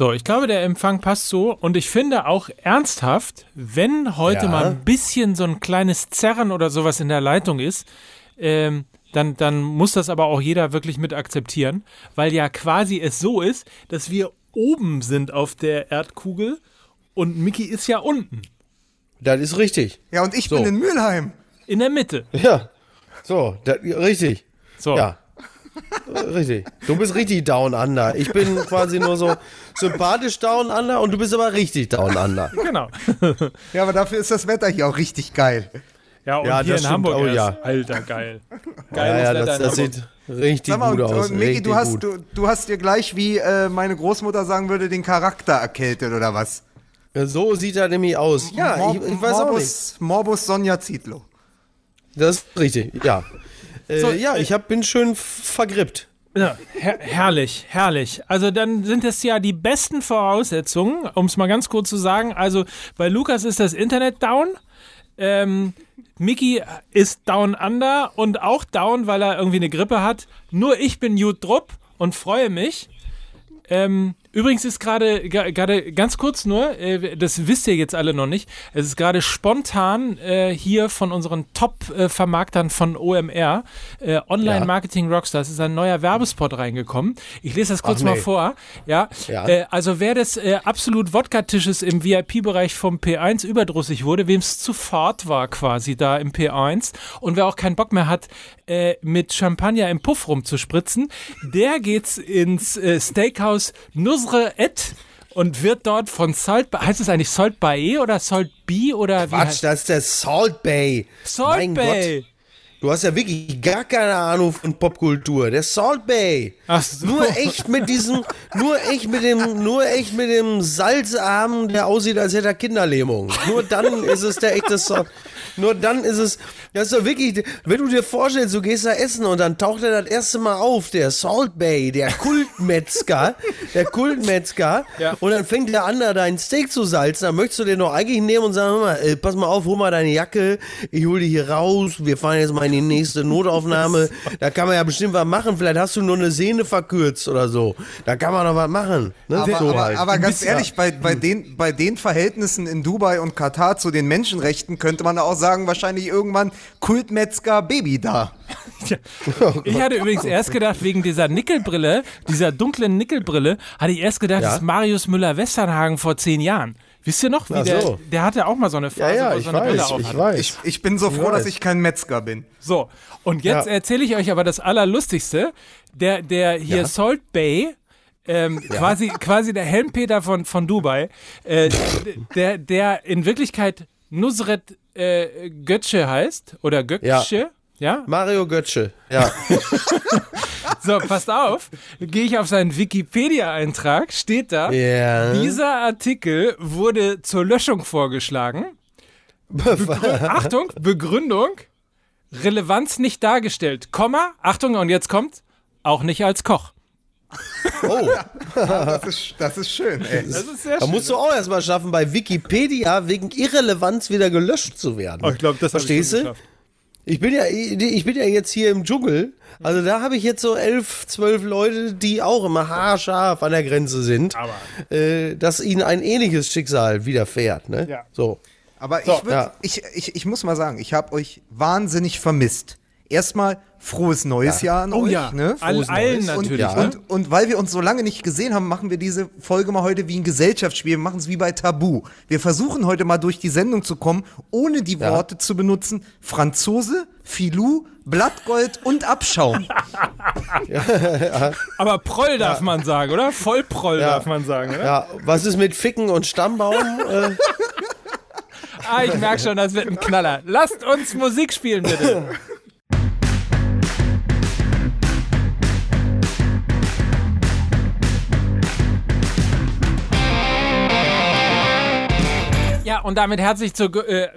So, ich glaube, der Empfang passt so und ich finde auch ernsthaft, wenn heute Ja. mal ein bisschen so ein kleines Zerren oder sowas in der Leitung ist, ähm, dann, dann muss das aber auch jeder wirklich mit akzeptieren, weil ja quasi es so ist, dass wir oben sind auf der Erdkugel und Mickey ist ja unten, Das ist richtig. Ja, und ich So. bin in Mülheim. in der Mitte. Ja. So, das, richtig. So. Ja. Richtig. Du bist richtig down under. Ich bin quasi nur so sympathisch down under und du bist aber richtig down under. Genau. Ja, aber dafür ist das Wetter hier auch richtig geil. Ja, und Ja, hier das in stimmt. Hamburg Oh, ja. Alter, geil. Ja, Geiles ja, Wetter das, in das sieht richtig Sag mal, gut und, aus. und Miki, du hast, gut. du, du hast dir gleich, wie äh, meine Großmutter sagen würde, den Charakter erkältet oder was? So sieht er nämlich aus. Ja, Mor- ich, ich weiß auch nicht. Morbus, Morbus Sonja Zietlow. Das ist richtig, ja. Äh, So, ja, ich hab, bin schön vergrippt. Ja, her herrlich, herrlich. Also dann sind es ja die besten Voraussetzungen, um es mal ganz kurz zu sagen. Also bei Lukas ist das Internet down. Ähm, Mickey ist down under und auch down, weil er irgendwie eine Grippe hat. Nur ich bin gut drupp und freue mich. Ähm, übrigens ist gerade gerade ganz kurz nur, äh, das wisst ihr jetzt alle noch nicht, es ist gerade spontan äh, hier von unseren Top-Vermarktern von OMR, äh, Online. Marketing Rockstars, ist ein neuer Werbespot reingekommen. Ich lese das kurz Ach, mal nee. vor. Ja, Ja. Äh, also wer des äh, absolut Wodka-Tisches im VIP-Bereich vom P1 überdrüssig wurde, wem es zu fad war quasi da im P1 und wer auch keinen Bock mehr hat, äh, mit Champagner im Puff rumzuspritzen, der geht's ins Steakhouse Nusre Et und wird dort von Salt, heißt es eigentlich Salt Bay oder Salt B oder wie Quatsch, das ist der Salt Bay. Salt mein Bay. Gott. Du hast ja wirklich gar keine Ahnung von Popkultur. Der Salt Bay. Ach so. Nur echt mit diesem, nur echt mit dem, nur echt mit dem Salzarm, der aussieht, als hätte er Kinderlähmung. Nur dann ist es der echte Salt. Nur dann ist es, das ist doch wirklich, wenn du dir vorstellst, du gehst da essen und dann taucht er das erste Mal auf, der Salt Bay, der Kultmetzger, der Kultmetzger, Ja. und dann fängt der an, da dein Steak zu salzen, dann möchtest du den doch eigentlich nehmen und sagen, hör mal, äh, pass mal auf, hol mal deine Jacke, ich hol die hier raus, wir fahren jetzt mal in die nächste Notaufnahme, da kann man ja bestimmt was machen, vielleicht hast du nur eine Sehne verkürzt oder so, da kann man doch was machen. Ne? Aber, so aber, halt. aber ganz ehrlich, bei, bei, den, bei den Verhältnissen in Dubai und Katar zu den Menschenrechten könnte man auch sagen, wahrscheinlich irgendwann Kultmetzger Baby da. Ich hatte übrigens erst gedacht, wegen dieser Nickelbrille, dieser dunklen Nickelbrille, hatte ich erst gedacht, Ja? das ist Marius Müller-Westernhagen vor zehn Jahren. Wisst ihr noch, wie Ach der, so. der hatte auch mal so eine ja, Phase, ja, wo er ich so eine Brille weiß, auf ich weiß. Ich, ich bin so froh, weiß. dass ich kein Metzger bin. So, und jetzt Ja. erzähle ich euch aber das Allerlustigste. Der, der hier Ja. Salt Bay, ähm, quasi, quasi der Helmpeter von, von Dubai, äh, der, der in Wirklichkeit Nusret äh, Götze heißt, oder Gökçe, ja? Mario Götze, ja. So, passt auf, gehe ich auf seinen Wikipedia-Eintrag, steht da, Ja. dieser Artikel wurde zur Löschung vorgeschlagen. Achtung, Begründung, Relevanz nicht dargestellt, Komma, Achtung, und jetzt kommt, auch nicht als Koch. Oh, Das ist, das ist schön, ey. Das ist sehr da musst du auch erstmal schaffen, bei Wikipedia wegen Irrelevanz wieder gelöscht zu werden. Oh, ich glaube, das Verstehst du? Ich bin ja, ich bin ja jetzt hier im Dschungel. Also da habe ich jetzt so elf, zwölf Leute, die auch immer haarscharf an der Grenze sind, Aber- äh, dass ihnen ein ähnliches Schicksal widerfährt. Ne? Ja. So. Aber So, ich, würd, ja. ich, ich, ich muss mal sagen, ich habe euch wahnsinnig vermisst. Erstmal frohes neues Jahr an Oh euch. ja, ne? All, Frohes allen Neues. natürlich. Ja. ne? Und, und weil wir uns so lange nicht gesehen haben, machen wir diese Folge mal heute wie ein Gesellschaftsspiel. Wir machen es wie bei Tabu. Wir versuchen heute mal durch die Sendung zu kommen, ohne die Ja. Worte zu benutzen. Franzose, Filou, Blattgold und Abschaum. Aber Proll darf man sagen, oder? Vollproll Ja. darf man sagen, oder? Ja, was ist mit Ficken und Stammbaum? äh, Ah, ich merke schon, das wird ein Knaller. Lasst uns Musik spielen, bitte. Ja, und damit herzlich zu. Äh,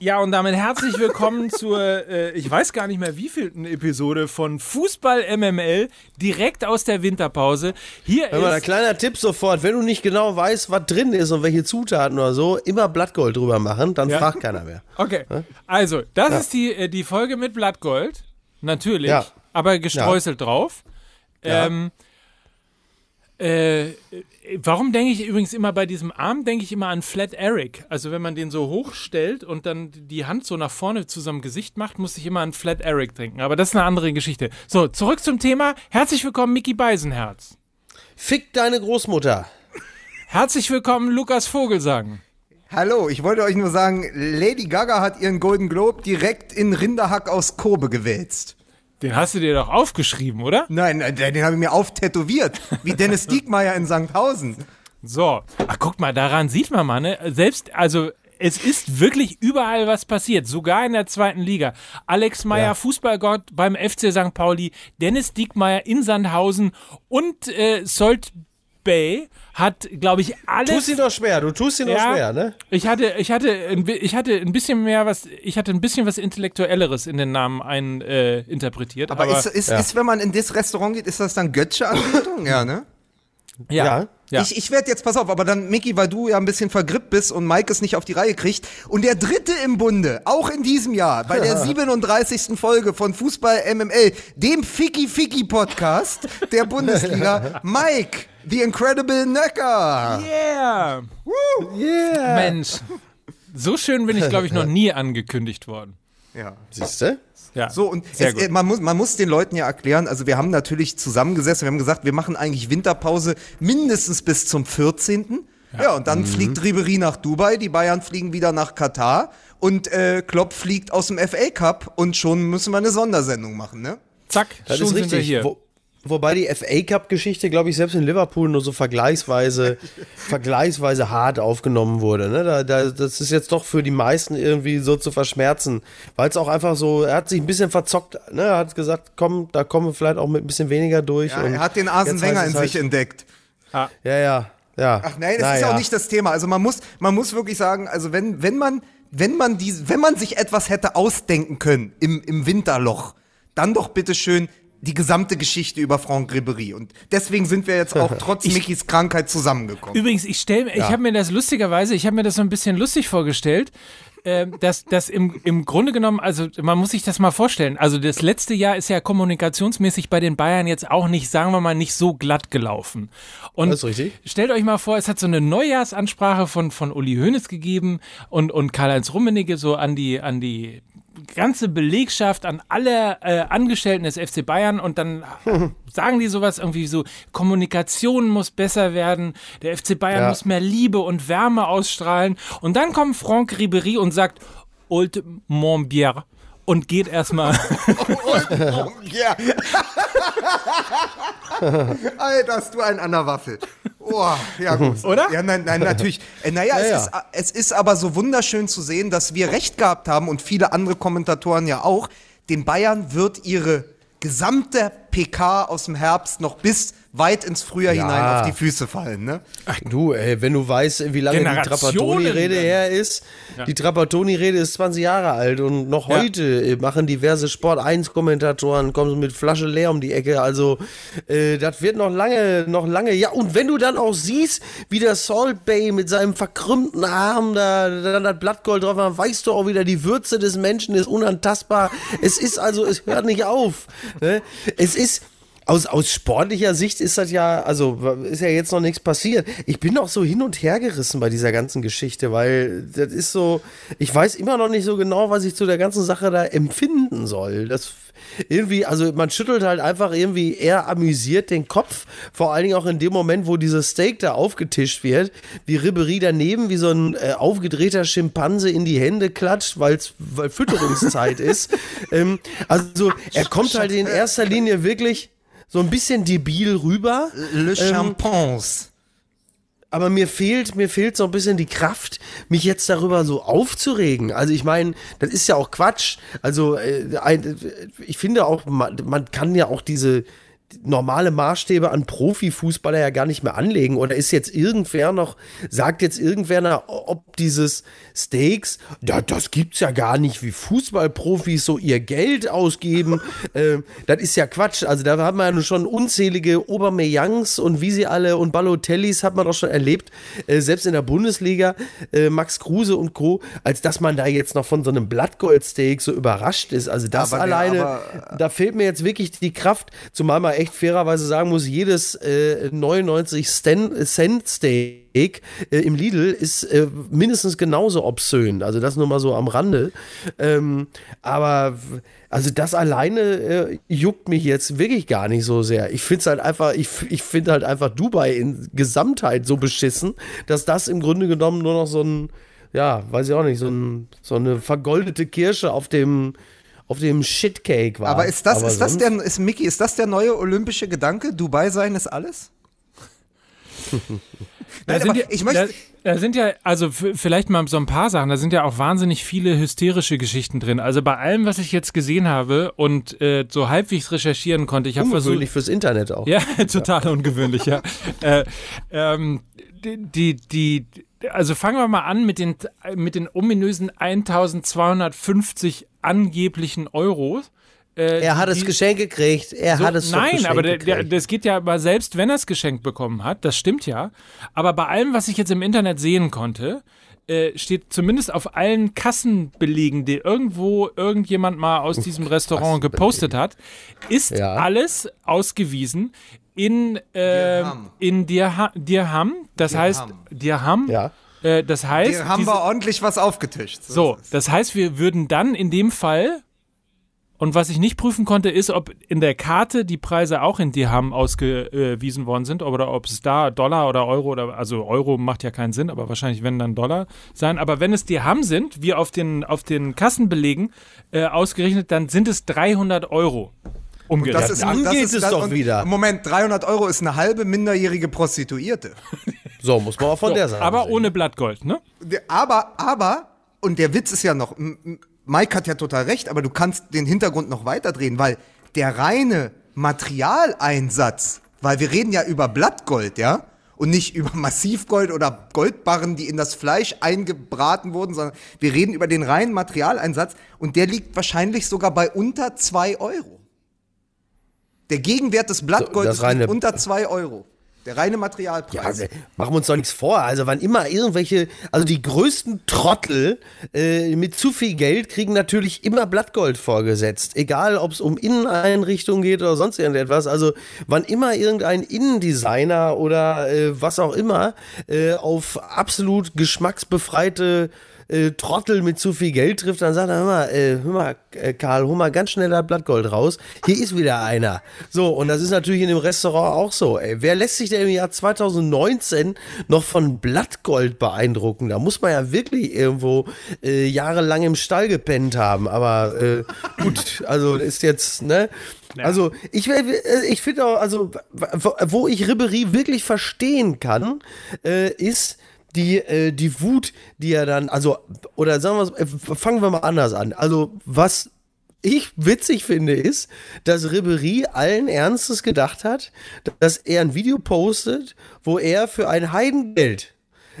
ja, und damit herzlich willkommen zur, äh, ich weiß gar nicht mehr wievielten Episode von Fußball MML, direkt aus der Winterpause. Hier Hör mal, ein ist. kleiner Tipp sofort, wenn du nicht genau weißt, was drin ist und welche Zutaten oder so, immer Blattgold drüber machen, dann Ja. fragt keiner mehr. Okay, also, das ist die, äh, die Folge mit Blattgold. Natürlich, Ja. aber gestreuselt drauf. Ja. Ähm, Äh, warum denke ich übrigens immer bei diesem Arm, denke ich immer an Flat Eric. Also wenn man den so hochstellt und dann die Hand so nach vorne zu seinem Gesicht macht, muss ich immer an Flat Eric denken. Aber das ist eine andere Geschichte. So, zurück zum Thema. Herzlich willkommen, Mickey Beisenherz. Fick deine Großmutter. Herzlich willkommen, Lukas Vogelsang. Hallo, ich wollte euch nur sagen, Lady Gaga hat ihren Golden Globe direkt in Rinderhack aus Kobe gewälzt. Den hast du dir doch aufgeschrieben, oder? Nein, äh, den habe ich mir auftätowiert, wie Dennis Diekmeyer in Sandhausen. So, ach guck mal, daran sieht man mal, ne? Selbst, also es ist wirklich überall was passiert, sogar in der zweiten Liga. Alex Meyer, Ja. Fußballgott beim FC St. Pauli, Dennis Diekmeyer in Sandhausen und äh, Solt Bay hat, glaube ich, alles. Tust ihn doch schwer, du tust ihn doch schwer, ne? Ich hatte, ich hatte, ich hatte ein bisschen mehr was, ich hatte ein bisschen was Intellektuelleres in den Namen ein, äh, interpretiert. Aber, ist, ist, ja. ist, wenn man in das Restaurant geht, ist das dann Götze-Anbetung? ja, ne? Ja, Ja. ja. Ich, ich werde jetzt, pass auf, aber dann, Micky, weil du ja ein bisschen vergrippt bist und Mike es nicht auf die Reihe kriegt. Und der dritte im Bunde, auch in diesem Jahr, bei der 37. Folge von Fußball MML, dem Ficky Ficky Podcast der Bundesliga, Mike, the Incredible Nöcker. yeah. Yeah. Mensch. So schön bin ich, glaube ich, noch nie angekündigt worden. Ja. Siehst du? Ja. So, und Sehr es, gut. äh, man, muss, man muss den Leuten ja erklären, also wir haben natürlich zusammengesessen, wir haben gesagt, wir machen eigentlich Winterpause mindestens bis zum 14. Ja, und dann Mhm. fliegt Ribery nach Dubai, die Bayern fliegen wieder nach Katar und äh, Klopp fliegt aus dem FA Cup und schon müssen wir eine Sondersendung machen, ne? Zack, Das schon ist sind wir richtig. hier. Wo, wobei die FA Cup-Geschichte, glaube ich, selbst in Liverpool nur so vergleichsweise, vergleichsweise hart aufgenommen wurde. Ne? Da, da, das ist jetzt doch für die meisten irgendwie so zu verschmerzen, weil es auch einfach so, er hat sich ein bisschen verzockt. Ne? Er hat gesagt, komm, da kommen wir vielleicht auch mit ein bisschen weniger durch. Ja, und er hat den Arsene Wenger in halt- sich entdeckt. Ja, ja, ja. Ach nein, das Na ist ja. auch nicht das Thema. Also man muss, man muss wirklich sagen, also wenn, wenn man, wenn man die, wenn man sich etwas hätte ausdenken können im, im Winterloch, dann doch bitte schön die gesamte Geschichte über Franck Ribéry. Und deswegen sind wir jetzt auch trotz Mickys Krankheit zusammengekommen. Übrigens, ich stelle, ich habe mir das lustigerweise, ich habe mir das so ein bisschen lustig vorgestellt, ähm, dass das im, im Grunde genommen, also man muss sich das mal vorstellen. Also das letzte Jahr ist ja kommunikationsmäßig bei den Bayern jetzt auch nicht, sagen wir mal, nicht so glatt gelaufen. Und Das ist richtig. stellt euch mal vor, es hat so eine Neujahrsansprache von von Uli Hoeneß gegeben und und Karl-Heinz Rummenigge so an die an die ganze Belegschaft, an alle äh, Angestellten des FC Bayern und dann sagen die sowas irgendwie so, Kommunikation muss besser werden, der FC Bayern Ja. muss mehr Liebe und Wärme ausstrahlen und dann kommt Franck Ribéry und sagt, Old Montbier und geht erstmal. Alter, hast du einen an der Waffel. Oh, ja gut. Oder? Ja, nein, nein, natürlich. Äh, naja, es, ja. Ist, es ist aber so wunderschön zu sehen, dass wir recht gehabt haben und viele andere Kommentatoren ja auch. Den Bayern wird ihre gesamte PK aus dem Herbst noch bis weit ins Frühjahr Ja. hinein auf die Füße fallen, ne? Du, ey, wenn du weißt, wie lange die Trapattoni-Rede dann. her ist, die Trapattoni-Rede ist 20 Jahre alt und noch Ja. heute äh, machen diverse Sport-1-Kommentatoren, kommen so mit Flasche leer um die Ecke, also äh, das wird noch lange, noch lange, ja, und wenn du dann auch siehst, wie der Salt Bay mit seinem verkrümmten Arm da, da das Blattgold drauf hat, weißt du auch wieder, die Würze des Menschen ist unantastbar, es ist also, es hört nicht auf, ne? es ist, aus, aus sportlicher Sicht ist das ja, also ist ja jetzt noch nichts passiert. Ich bin auch so hin und her gerissen bei dieser ganzen Geschichte, weil das ist so, ich weiß immer noch nicht so genau, was ich zu der ganzen Sache da empfinden soll. Das irgendwie, also man schüttelt halt einfach irgendwie eher amüsiert den Kopf, vor allen Dingen auch in dem Moment, wo dieses Steak da aufgetischt wird, wie Ribery daneben, wie so ein äh, aufgedrehter Schimpanse in die Hände klatscht, weil's, weil Fütterungszeit ist. Ähm, also er kommt halt in erster Linie wirklich so ein bisschen debil rüber. Le Champons. Aber mir fehlt, mir fehlt so ein bisschen die Kraft, mich jetzt darüber so aufzuregen. Also ich meine, das ist ja auch Quatsch. Also äh, ein, ich finde auch, man kann ja auch diese normale Maßstäbe an Profifußballer ja gar nicht mehr anlegen. Oder ist jetzt irgendwer noch, sagt jetzt irgendwer, na, ob dieses Steaks, da, das gibt's ja gar nicht, wie Fußballprofis so ihr Geld ausgeben. ähm, das ist ja Quatsch. Also da haben wir ja schon unzählige Obermeyangs und wie sie alle und Balotellis hat man doch schon erlebt, äh, selbst in der Bundesliga, äh, Max Kruse und Co., als dass man da jetzt noch von so einem Blattgoldsteak so überrascht ist. Also das Aber alleine, aber- da fehlt mir jetzt wirklich die Kraft, zumal mal echt fairerweise sagen muss, jedes äh, 99 Cent, Cent Steak äh, im Lidl ist äh, mindestens genauso obszön. Also das nur mal so am Rande. Ähm, aber also das alleine äh, juckt mich jetzt wirklich gar nicht so sehr. Ich finde halt einfach, ich, ich finde halt einfach Dubai in Gesamtheit so beschissen, dass das im Grunde genommen nur noch so ein, ja, weiß ich auch nicht, so, ein, so eine vergoldete Kirsche auf dem auf dem Shitcake war. Aber ist das, Aber ist das der, ist Mickey, ist das der neue olympische Gedanke? Dubai sein ist alles? Da Nein, sind ja, ich möchte- da, da sind ja, also vielleicht mal so ein paar Sachen, da sind ja auch wahnsinnig viele hysterische Geschichten drin. Also bei allem, was ich jetzt gesehen habe und äh, so halbwegs recherchieren konnte, ich habe versucht, ungewöhnlich fürs Internet auch. Ja, total ungewöhnlich, ja. äh, ähm, die, die, die, also fangen wir mal an mit den, mit den ominösen 1250 angeblichen Euros. Äh, Er hat das die- Geschenk gekriegt. Er so, hat es Nein, aber der, der, das geht ja aber selbst, wenn er es geschenkt bekommen hat, das stimmt ja. Aber bei allem, was ich jetzt im Internet sehen konnte, äh, steht zumindest auf allen Kassenbelegen, die irgendwo irgendjemand mal aus diesem Restaurant gepostet hat, ist Ja. alles ausgewiesen in, äh, Dirham. in Dirha Dirham. Das heißt, Dirham. Ja. Äh, das heißt, Hier haben diese- wir ordentlich was aufgetischt. so, es. das heißt, wir würden dann in dem Fall, und was ich nicht prüfen konnte, ist, ob in der Karte die Preise auch in Dirham ausgewiesen worden sind oder ob es da Dollar oder Euro oder, also Euro macht ja keinen Sinn, aber wahrscheinlich werden dann Dollar sein. Aber wenn es Dirham sind, wie auf den, auf den Kassenbelegen äh, ausgerechnet, dann sind es 300 Euro. Umgerechnet. Das ist, dann das geht ist es das, doch wieder. Moment, 300 Euro ist eine halbe minderjährige Prostituierte. So, muss man auch von so, der Seite aber sehen. ohne Blattgold, ne? Aber, aber, und der Witz ist ja noch, Mike hat ja total recht, aber du kannst den Hintergrund noch weiterdrehen, weil der reine Materialeinsatz, weil wir reden ja über Blattgold, ja? Und nicht über Massivgold oder Goldbarren, die in das Fleisch eingebraten wurden, sondern wir reden über den reinen Materialeinsatz und der liegt wahrscheinlich sogar bei unter 2 Euro. Der Gegenwert des Blattgoldes reine- liegt unter 2 Euro. Der reine Ja, Materialpreis. also, machen wir uns doch nichts vor. Also, wann immer irgendwelche, also die größten Trottel äh, mit zu viel Geld kriegen natürlich immer Blattgold vorgesetzt. Egal, ob es um Inneneinrichtungen geht oder sonst irgendetwas. Also, wann immer irgendein Innendesigner oder äh, was auch immer äh, auf absolut geschmacksbefreite äh, Trottel mit zu viel Geld trifft, dann sagt er, hör mal, äh, hör mal, äh, Karl, hol mal ganz schnell das Blattgold raus. Hier ist wieder einer. So, und das ist natürlich in dem Restaurant auch so. Ey. Wer lässt sich denn im Jahr 2019 noch von Blattgold beeindrucken? Da muss man ja wirklich irgendwo äh, jahrelang im Stall gepennt haben. Aber äh, gut, also ist jetzt, ne? Also ich, äh, ich finde auch, also wo- wo ich Ribery wirklich verstehen kann, äh, ist die, äh, die Wut, die er dann, also, oder sagen wir, äh, fangen wir mal anders an. Also, was ich witzig finde, ist, dass Ribery allen Ernstes gedacht hat, dass er ein Video postet, wo er für ein Heidengeld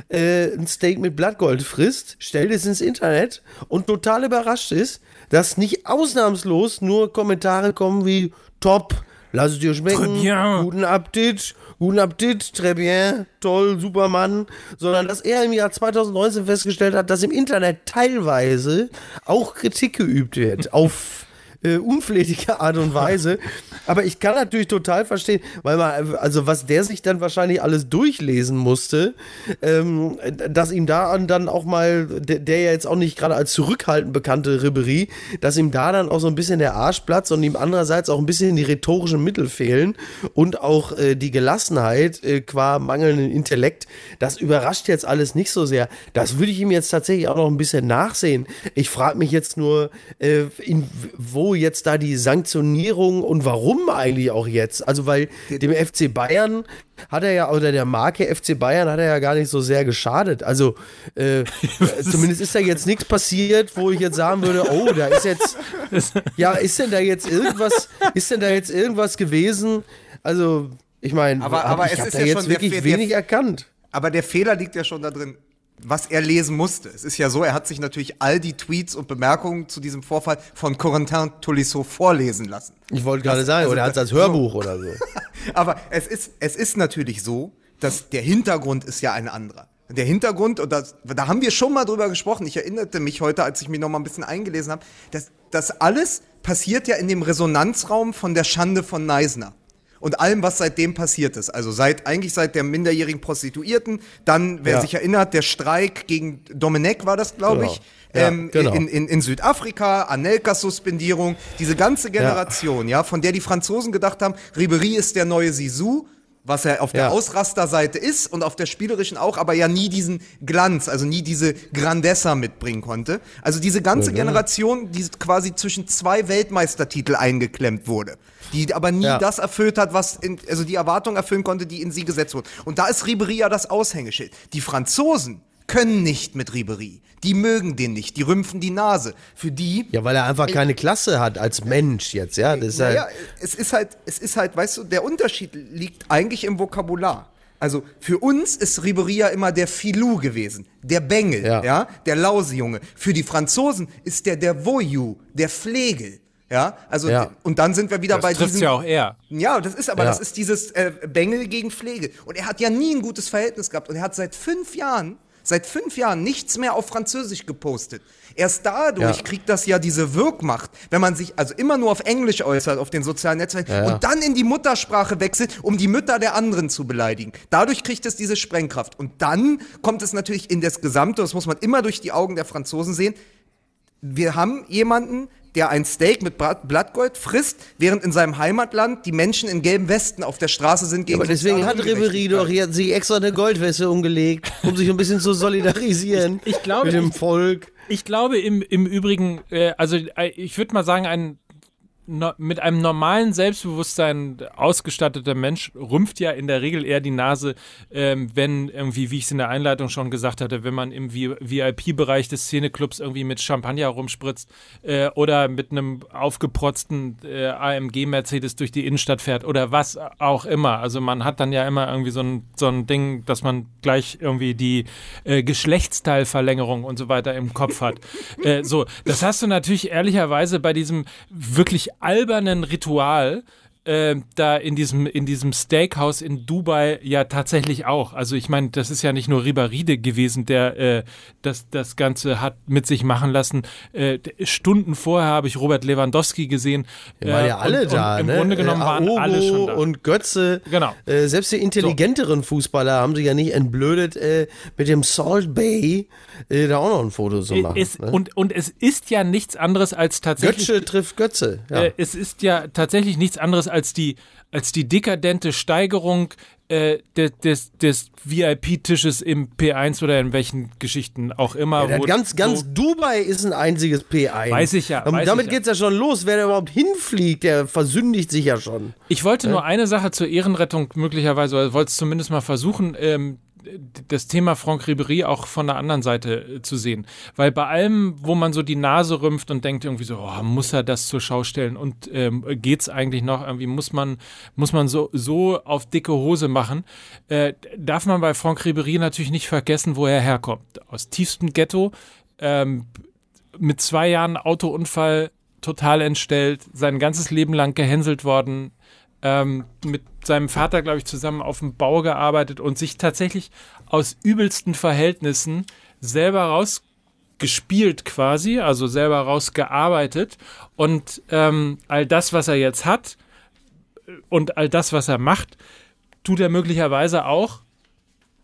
äh, ein Steak mit Blattgold frisst, stellt es ins Internet und total überrascht ist, dass nicht ausnahmslos nur Kommentare kommen wie top, lass es dir schmecken, guten Appetit, guten Appetit, très bien, toll, Supermann, sondern dass er im Jahr 2019 festgestellt hat, dass im Internet teilweise auch Kritik geübt wird. Auf äh, unflätige Art und Weise. Aber ich kann natürlich total verstehen, weil man, also was der sich dann wahrscheinlich alles durchlesen musste, ähm, dass ihm da dann auch mal, der, der ja jetzt auch nicht gerade als zurückhaltend bekannte Ribery, dass ihm da dann auch so ein bisschen der Arsch platzt und ihm andererseits auch ein bisschen die rhetorischen Mittel fehlen und auch äh, die Gelassenheit äh, qua mangelnden Intellekt. Das überrascht jetzt alles nicht so sehr. Das würde ich ihm jetzt tatsächlich auch noch ein bisschen nachsehen. Ich frage mich jetzt nur, äh, in, wo jetzt da die Sanktionierung und warum eigentlich auch jetzt? Also, weil dem FC Bayern hat er ja, oder der Marke FC Bayern hat er ja gar nicht so sehr geschadet. Also, äh, zumindest ist da jetzt nichts passiert, wo ich jetzt sagen würde, oh, da ist jetzt, ja, ist denn da jetzt irgendwas, ist denn da jetzt irgendwas gewesen? Also, ich meine, Aber- aber ich es habe ist da ja jetzt der wirklich der- wenig erkannt. Aber der Fehler liegt ja schon da drin, was er lesen musste. Es ist ja so, er hat sich natürlich all die Tweets und Bemerkungen zu diesem Vorfall von Corentin Tolisso vorlesen lassen. Ich wollte gerade sagen, also oder hat es das- als Hörbuch oder so. Aber es ist, es ist natürlich so, dass der Hintergrund ist ja ein anderer. Der Hintergrund, und das, da haben wir schon mal drüber gesprochen, ich erinnerte mich heute, als ich mich noch mal ein bisschen eingelesen habe, dass das alles passiert ja in dem Resonanzraum von der Schande von Neisner. Und allem, was seitdem passiert ist. Also seit eigentlich seit der minderjährigen Prostituierten, dann, wer Ja. sich erinnert, der Streik gegen Domenech war das, glaube Genau. ich. Ja, ähm, genau. in, in, in Südafrika, Anelkas Suspendierung, diese ganze Generation, ja. von der die Franzosen gedacht haben, Ribery ist der neue Sisu, was er auf der Ja. Ausrasterseite ist und auf der spielerischen auch, aber ja nie diesen Glanz, also nie diese Grandezza mitbringen konnte. Also diese ganze Generation, die quasi zwischen zwei Weltmeistertitel eingeklemmt wurde. Die aber nie Ja. das erfüllt hat, was in, also die Erwartung erfüllen konnte, die in sie gesetzt wurde. Und da ist Ribery ja das Aushängeschild. Die Franzosen können nicht mit Ribery. Die mögen den nicht, die rümpfen die Nase. Für die Ja, weil er einfach keine Klasse hat als Mensch jetzt, ja. Das ist halt, naja, es ist halt, es ist halt, weißt du, der Unterschied liegt eigentlich im Vokabular. Also für uns ist Ribery ja immer der Filou gewesen, der Bengel, ja. Ja. der Lausejunge. Für die Franzosen ist der der Voyou, der Flegel. Ja, also Ja. und dann sind wir wieder bei Das trifft diesem ja auch er. ja, das ist aber Ja. das ist dieses äh, Bengel gegen Pflege. Und er hat ja nie ein gutes Verhältnis gehabt. Und er hat seit fünf Jahren, seit fünf Jahren nichts mehr auf Französisch gepostet. Erst dadurch Ja. kriegt das ja diese Wirkmacht, wenn man sich also immer nur auf Englisch äußert, auf den sozialen Netzwerken Ja, ja. und dann in die Muttersprache wechselt, um die Mütter der anderen zu beleidigen. Dadurch kriegt es diese Sprengkraft. Und dann kommt es natürlich in das Gesamte, das muss man immer durch die Augen der Franzosen sehen, wir haben jemanden, der ein Steak mit Blattgold frisst, während in seinem Heimatland die Menschen in gelben Westen auf der Straße sind gegen aber deswegen hat Ribery doch hier sich extra eine Goldweste umgelegt, um sich ein bisschen zu solidarisieren Ich- ich glaube, mit dem ich- Volk. Ich glaube im, im Übrigen, äh, also äh, ich würde mal sagen, ein mit einem normalen Selbstbewusstsein ausgestatteter Mensch rümpft ja in der Regel eher die Nase, ähm, wenn irgendwie, wie ich es in der Einleitung schon gesagt hatte, wenn man im VIP-Bereich des Szeneclubs irgendwie mit Champagner rumspritzt äh, oder mit einem aufgeprotzten äh, AMG-Mercedes durch die Innenstadt fährt oder was auch immer. Also man hat dann ja immer irgendwie so ein, so ein Ding, dass man gleich irgendwie die äh, Geschlechtsteilverlängerung und so weiter im Kopf hat. äh, so, das hast du natürlich ehrlicherweise bei diesem wirklich albernen Ritual äh, da in diesem, in diesem Steakhouse in Dubai ja tatsächlich auch. Also ich meine, das ist ja nicht nur Ribaride gewesen, der äh, das, das Ganze hat mit sich machen lassen. Äh, Stunden vorher habe ich Robert Lewandowski gesehen. Die waren äh, ja alle und, da, und Im ne? Grunde genommen Äh, waren Aogo alle schon da. und Götze. Genau. Äh, selbst die intelligenteren Fußballer haben sich ja nicht entblödet, mit dem Salt Bay äh, da auch noch ein Foto zu machen. es, ne? und, und es ist ja nichts anderes als tatsächlich. Götze trifft Götze. Ja. Äh, es ist ja tatsächlich nichts anderes als die, als die dekadente Steigerung äh, des, des, des VIP-Tisches im P1 oder in welchen Geschichten auch immer. Ja, ganz, ganz Dubai ist ein einziges P1. Weiß ich ja, Und weiß damit ich ja. geht's ja schon los. Wer da überhaupt hinfliegt, der versündigt sich ja schon. ich wollte nur eine Sache zur Ehrenrettung möglicherweise, oder wollte es zumindest mal versuchen, ähm, das Thema Franck Ribéry auch von der anderen Seite äh, zu sehen. Weil bei allem, wo man so die Nase rümpft und denkt irgendwie so, oh, muss er das zur Schau stellen und ähm, geht's eigentlich noch? Irgendwie muss man, muss man so, so auf dicke Hose machen. Äh, darf man bei Franck Ribéry natürlich nicht vergessen, wo er herkommt. Aus tiefstem Ghetto, ähm, mit zwei Jahren Autounfall total entstellt, sein ganzes Leben lang gehänselt worden, ähm, mit seinem Vater, glaube ich, zusammen auf dem Bau gearbeitet und sich tatsächlich aus übelsten Verhältnissen selber rausgespielt quasi, also selber rausgearbeitet und ähm, all das, was er jetzt hat äh, und all das, was er macht, tut er möglicherweise auch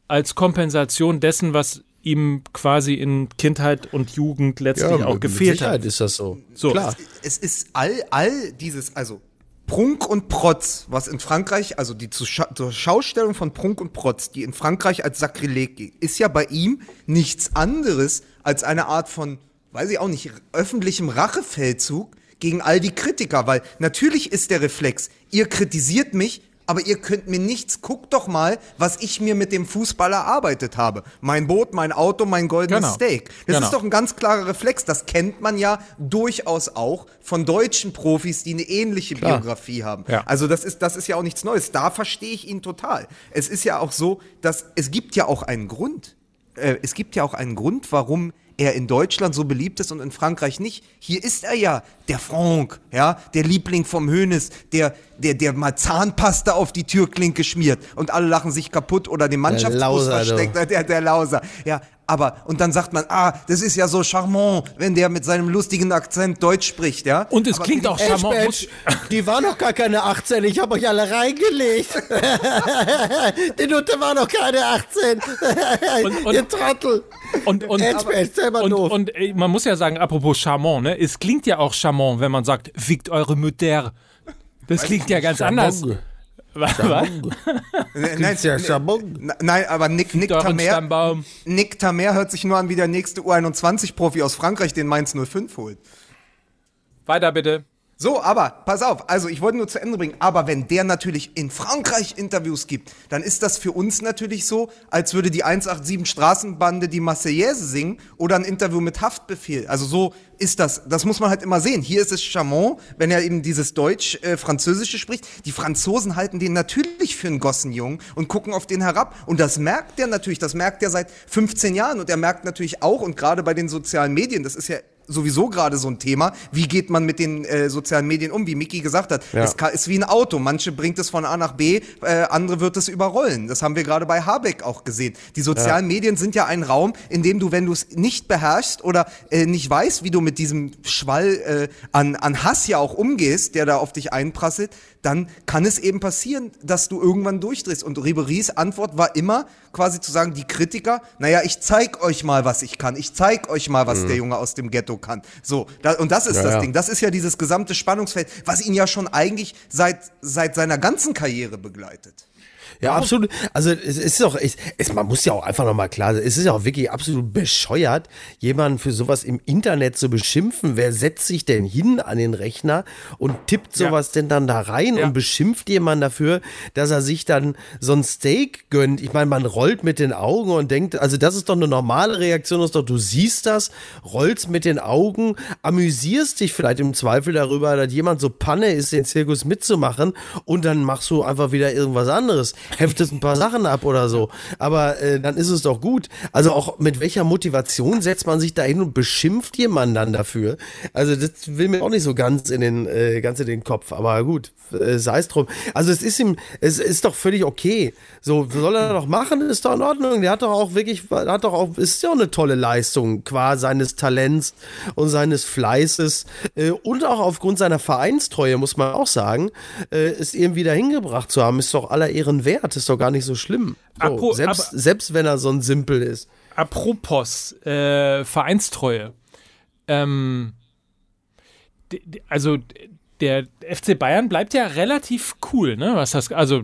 als Kompensation dessen, was ihm quasi in Kindheit und Jugend letztlich auch mit gefehlt Sicherheit hat. ist das so. So. Klar. es ist all, all dieses, also Prunk und Protz, was in Frankreich, also die zur, Scha zur Schaustellung von Prunk und Protz, die in Frankreich als Sakrileg geht, ist ja bei ihm nichts anderes als eine Art von, weiß ich auch nicht, öffentlichem Rachefeldzug gegen all die Kritiker, weil natürlich ist der Reflex, ihr kritisiert mich, aber ihr könnt mir nichts, guckt doch mal, was ich mir mit dem Fußball erarbeitet habe. Mein Boot, mein Auto, mein goldenes Genau. Steak. Das Genau. ist doch ein ganz klarer Reflex. Das kennt man ja durchaus auch von deutschen Profis, die eine ähnliche Klar. Biografie haben. Ja. Also das ist, das ist ja auch nichts Neues. Da verstehe ich ihn total. Es ist ja auch so, dass es gibt ja auch einen Grund. Äh, es gibt ja auch einen Grund, warum er in Deutschland so beliebt ist und in Frankreich nicht. Hier ist er ja der Franck, ja, der Liebling vom Hönes, der, der, der mal Zahnpasta auf die Türklinke schmiert und alle lachen sich kaputt oder den Mannschaftsbus Lauser, du. versteckt, der, der Lauser. Ja, aber, und dann sagt man, ah, das ist ja so charmant, wenn der mit seinem lustigen Akzent Deutsch spricht, ja. Und es aber klingt auch charmant. Mensch, die waren noch gar keine 18, ich habe euch alle reingelegt. die Nutte war noch keine 18. Und- und- Ihr Trottel. Und, und, selber und, und äh, man muss ja sagen, apropos charmant, ne? Es klingt ja auch charmant, wenn man sagt, fickt eure Mutter. Das klingt ja ganz anders. Was? was? Nein, Ist ja Schabung. n- nein, aber Nick, Nick Tamer. Nick Tamer hört sich nur an wie der nächste U21-Profi aus Frankreich, den Mainz 05 holt. Weiter bitte. So, aber pass auf, also ich wollte nur zu Ende bringen, aber wenn der natürlich in Frankreich Interviews gibt, dann ist das für uns natürlich so, als würde die 187 Straßenbande die Marseillaise singen oder ein Interview mit Haftbefehl. Also so ist das, das muss man halt immer sehen. Hier ist es charmant, wenn er eben dieses Deutsch-Französische spricht. Die Franzosen halten den natürlich für einen Gossenjungen und gucken auf den herab. Und das merkt der natürlich, das merkt er seit 15 Jahren und er merkt natürlich auch, und gerade bei den sozialen Medien, das ist ja sowieso gerade so ein Thema. Wie geht man mit den äh, sozialen Medien um? Wie Miki gesagt hat, Ja. es ka- ist wie ein Auto. Manche bringt es von A nach B, äh, andere wird es überrollen. Das haben wir gerade bei Habeck auch gesehen. Die sozialen Medien sind ja ein Raum, in dem du, wenn du es nicht beherrschst oder äh, nicht weißt, wie du mit diesem Schwall äh, an, an Hass ja auch umgehst, der da auf dich einprasselt, dann kann es eben passieren, dass du irgendwann durchdrehst. Und Ribery's Antwort war immer quasi zu sagen, die Kritiker, naja, ich zeig euch mal, was ich kann. Ich zeig euch mal, was der Junge aus dem Ghetto kann. So, da, und das ist Ja, das ja. Ding. Das ist ja dieses gesamte Spannungsfeld, was ihn ja schon eigentlich seit, seit seiner ganzen Karriere begleitet. Ja, absolut. Also es ist auch, es, es, man muss ja auch einfach nochmal klar sein, es ist ja auch wirklich absolut bescheuert, jemanden für sowas im Internet zu beschimpfen. Wer setzt sich denn hin an den Rechner und tippt sowas denn dann da rein Ja. und beschimpft jemanden dafür, dass er sich dann so ein Steak gönnt? Ich meine, man rollt mit den Augen und denkt, also das ist doch eine normale Reaktion, ist doch, du siehst das, rollst mit den Augen, amüsierst dich vielleicht im Zweifel darüber, dass jemand so Panne ist, den Zirkus mitzumachen und dann machst du einfach wieder irgendwas anderes, heftest ein paar Sachen ab oder so. Aber äh, dann ist es doch gut. Also auch mit welcher Motivation setzt man sich da hin und beschimpft jemanden dann dafür? Also das will mir auch nicht so ganz in den, äh, ganz in den Kopf. Aber gut, äh, sei es drum. Also es ist ihm, es ist doch völlig okay. So soll er doch machen, ist doch in Ordnung. Der hat doch auch wirklich, hat doch auch, ist ja auch eine tolle Leistung qua seines Talents und seines Fleißes äh, und auch aufgrund seiner Vereinstreue muss man auch sagen, äh, es irgendwie dahin gebracht zu haben, ist doch aller Ehren wert, ist doch gar nicht so schlimm. So, Apro- selbst, aber- selbst wenn er so ein Simpel ist. Apropos äh, Vereinstreue. Ähm, also der FC Bayern bleibt ja relativ cool, ne? Was das, also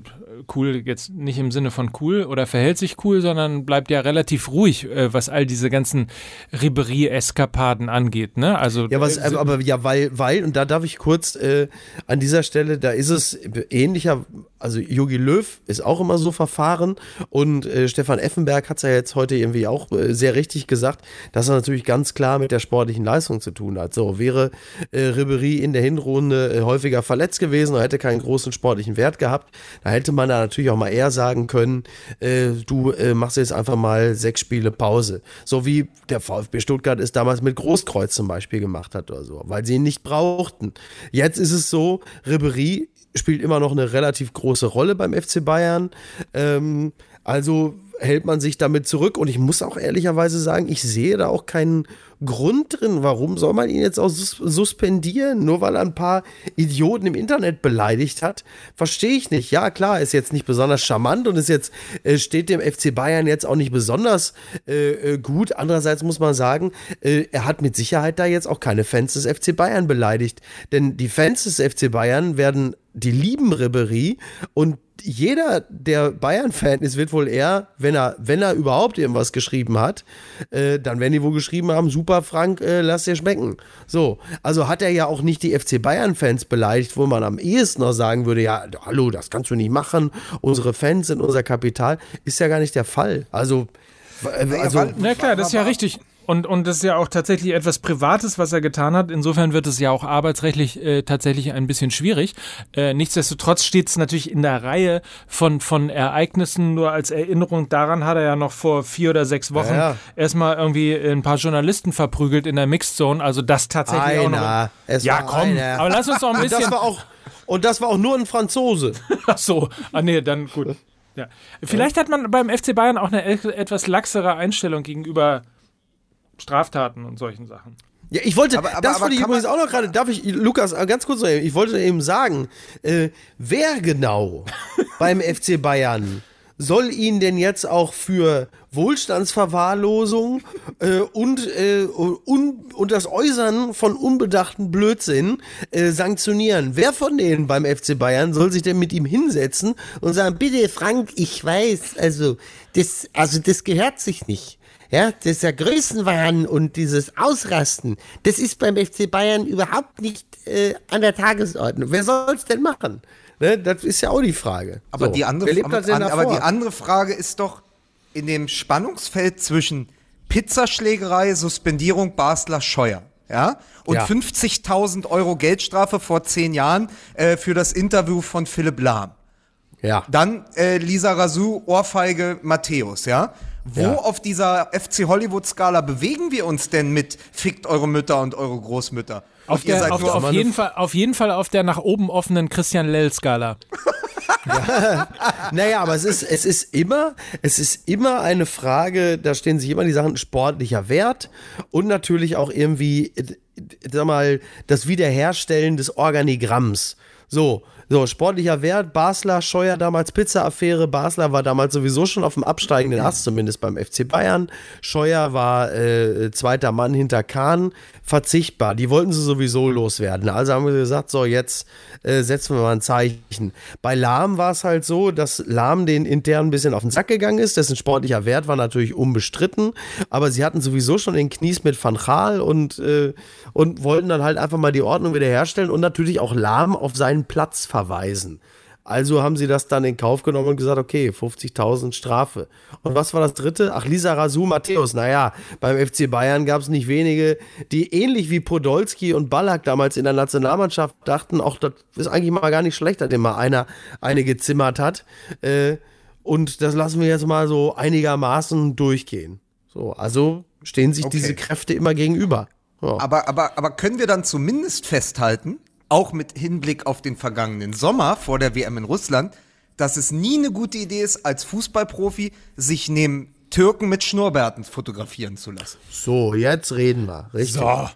cool jetzt nicht im Sinne von cool oder verhält sich cool, sondern bleibt ja relativ ruhig, äh, was all diese ganzen Ribery-Eskapaden angeht, ne? Also Ja, was, äh, aber, aber ja, weil, weil, und da darf ich kurz äh, an dieser Stelle, da ist es ähnlicher, also Jogi Löw ist auch immer so verfahren und äh, Stefan Effenberg hat es ja jetzt heute irgendwie auch äh, sehr richtig gesagt, dass er natürlich ganz klar mit der sportlichen Leistung zu tun hat. So, wäre äh, Ribery in der Hinrunde äh, häufiger verletzt gewesen oder hätte keinen großen sportlichen Wert gehabt, da hätte man da natürlich auch mal eher sagen können, äh, du äh, machst jetzt einfach mal sechs Spiele Pause. So wie der VfB Stuttgart es damals mit Großkreuz zum Beispiel gemacht hat oder so, weil sie ihn nicht brauchten. Jetzt ist es so, Ribery spielt immer noch eine relativ große Rolle beim FC Bayern. Ähm, also hält man sich damit zurück und ich muss auch ehrlicherweise sagen, ich sehe da auch keinen Grund drin. Warum soll man ihn jetzt auch sus suspendieren? Nur weil er ein paar Idioten im Internet beleidigt hat? Verstehe ich nicht. Ja, klar, ist jetzt nicht besonders charmant und ist jetzt, äh, steht dem FC Bayern jetzt auch nicht besonders äh, äh, gut. Andererseits muss man sagen, äh, er hat mit Sicherheit da jetzt auch keine Fans des FC Bayern beleidigt. Denn die Fans des FC Bayern werden, die lieben Ribery und jeder, der Bayern-Fan ist, wird wohl eher, wenn er, wenn er überhaupt irgendwas geschrieben hat, äh, dann werden die wohl geschrieben haben, super Frank, äh, lass dir schmecken. So, also hat er ja auch nicht die FC Bayern-Fans beleidigt, wo man am ehesten noch sagen würde, ja, hallo, das kannst du nicht machen, unsere Fans sind unser Kapital. Ist ja gar nicht der Fall. Also, äh, also na klar, das ist ja richtig. Und, und das ist ja auch tatsächlich etwas Privates, was er getan hat. Insofern wird es ja auch arbeitsrechtlich äh, tatsächlich ein bisschen schwierig. Äh, nichtsdestotrotz steht es natürlich in der Reihe von, von Ereignissen. Nur als Erinnerung daran hat er ja noch vor vier oder sechs Wochen Ja, ja. erstmal irgendwie ein paar Journalisten verprügelt in der Mixed Zone. Also das tatsächlich auch Einer. noch. Es ja, komm. einer. Aber lass uns doch ein Und bisschen. das war auch, und das war auch nur ein Franzose. Ach so, ah nee, dann gut. Ja. Vielleicht hat man beim FC Bayern auch eine et- etwas laxere Einstellung gegenüber Straftaten und solchen Sachen. Ja, ich wollte, Aber- aber- das aber wollte ich übrigens auch noch gerade, darf ich, Lukas, äh, ganz kurz noch eben, ich wollte eben sagen, äh, wer genau beim FC Bayern soll ihn denn jetzt auch für Wohlstandsverwahrlosung äh, und, äh, un, und das Äußern von unbedachten Blödsinn äh, sanktionieren? Wer von denen beim FC Bayern soll sich denn mit ihm hinsetzen und sagen, bitte Frank, ich weiß, also das, also das gehört sich nicht. Ja, dieser Größenwahn und dieses Ausrasten, das ist beim FC Bayern überhaupt nicht äh, an der Tagesordnung. Wer soll es denn machen? Ne, das ist ja auch die Frage. Aber, So, die andere, aber, das denn aber die andere Frage ist doch in dem Spannungsfeld zwischen Pizzaschlägerei, Suspendierung Basler Scheuer. Ja? Und Ja. 50.000 Euro Geldstrafe vor zehn Jahren äh, für das Interview von Philipp Lahm. Ja. Dann äh, Lisa Razou, Ohrfeige Matthäus, ja? Wo Ja. auf dieser FC Hollywood-Skala bewegen wir uns denn mit fickt eure Mütter und eure Großmütter? Auf, Und der, auf, auf, jeden Fall, auf jeden Fall auf der nach oben offenen Christian Lell-Skala. Naja, aber es ist, es ist immer, es ist immer eine Frage, da stehen sich immer die Sachen sportlicher Wert und natürlich auch irgendwie, äh, sag mal, das Wiederherstellen des Organigramms. So, so, sportlicher Wert, Basler, Scheuer damals Pizza-Affäre. Basler war damals sowieso schon auf dem absteigenden Ast, zumindest beim FC Bayern. Scheuer war äh, zweiter Mann hinter Kahn, verzichtbar. Die wollten sie sowieso loswerden. Also haben wir gesagt, so, jetzt äh, setzen wir mal ein Zeichen. Bei Lahm war es halt so, dass Lahm den intern ein bisschen auf den Sack gegangen ist. Dessen sportlicher Wert war natürlich unbestritten. Aber sie hatten sowieso schon den Knies mit Van Gaal und, äh, und wollten dann halt einfach mal die Ordnung wiederherstellen und natürlich auch Lahm auf seinen Platz verweisen. Also haben sie das dann in Kauf genommen und gesagt, okay, 50.000 Strafe. Und was war das dritte? Ach, Lisa Rasu Matthäus. Naja, beim FC Bayern gab es nicht wenige, die ähnlich wie Podolski und Ballack damals in der Nationalmannschaft dachten, auch das ist eigentlich mal gar nicht schlecht, dass mal einer eine gezimmert hat. Äh, und das lassen wir jetzt mal so einigermaßen durchgehen. So, also stehen sich Okay. diese Kräfte immer gegenüber. Ja. Aber, aber, aber können wir dann zumindest festhalten, auch mit Hinblick auf den vergangenen Sommer vor der WM in Russland, dass es nie eine gute Idee ist, als Fußballprofi sich neben Türken mit Schnurrbärten fotografieren zu lassen. So, jetzt reden wir. Richtig. Oder?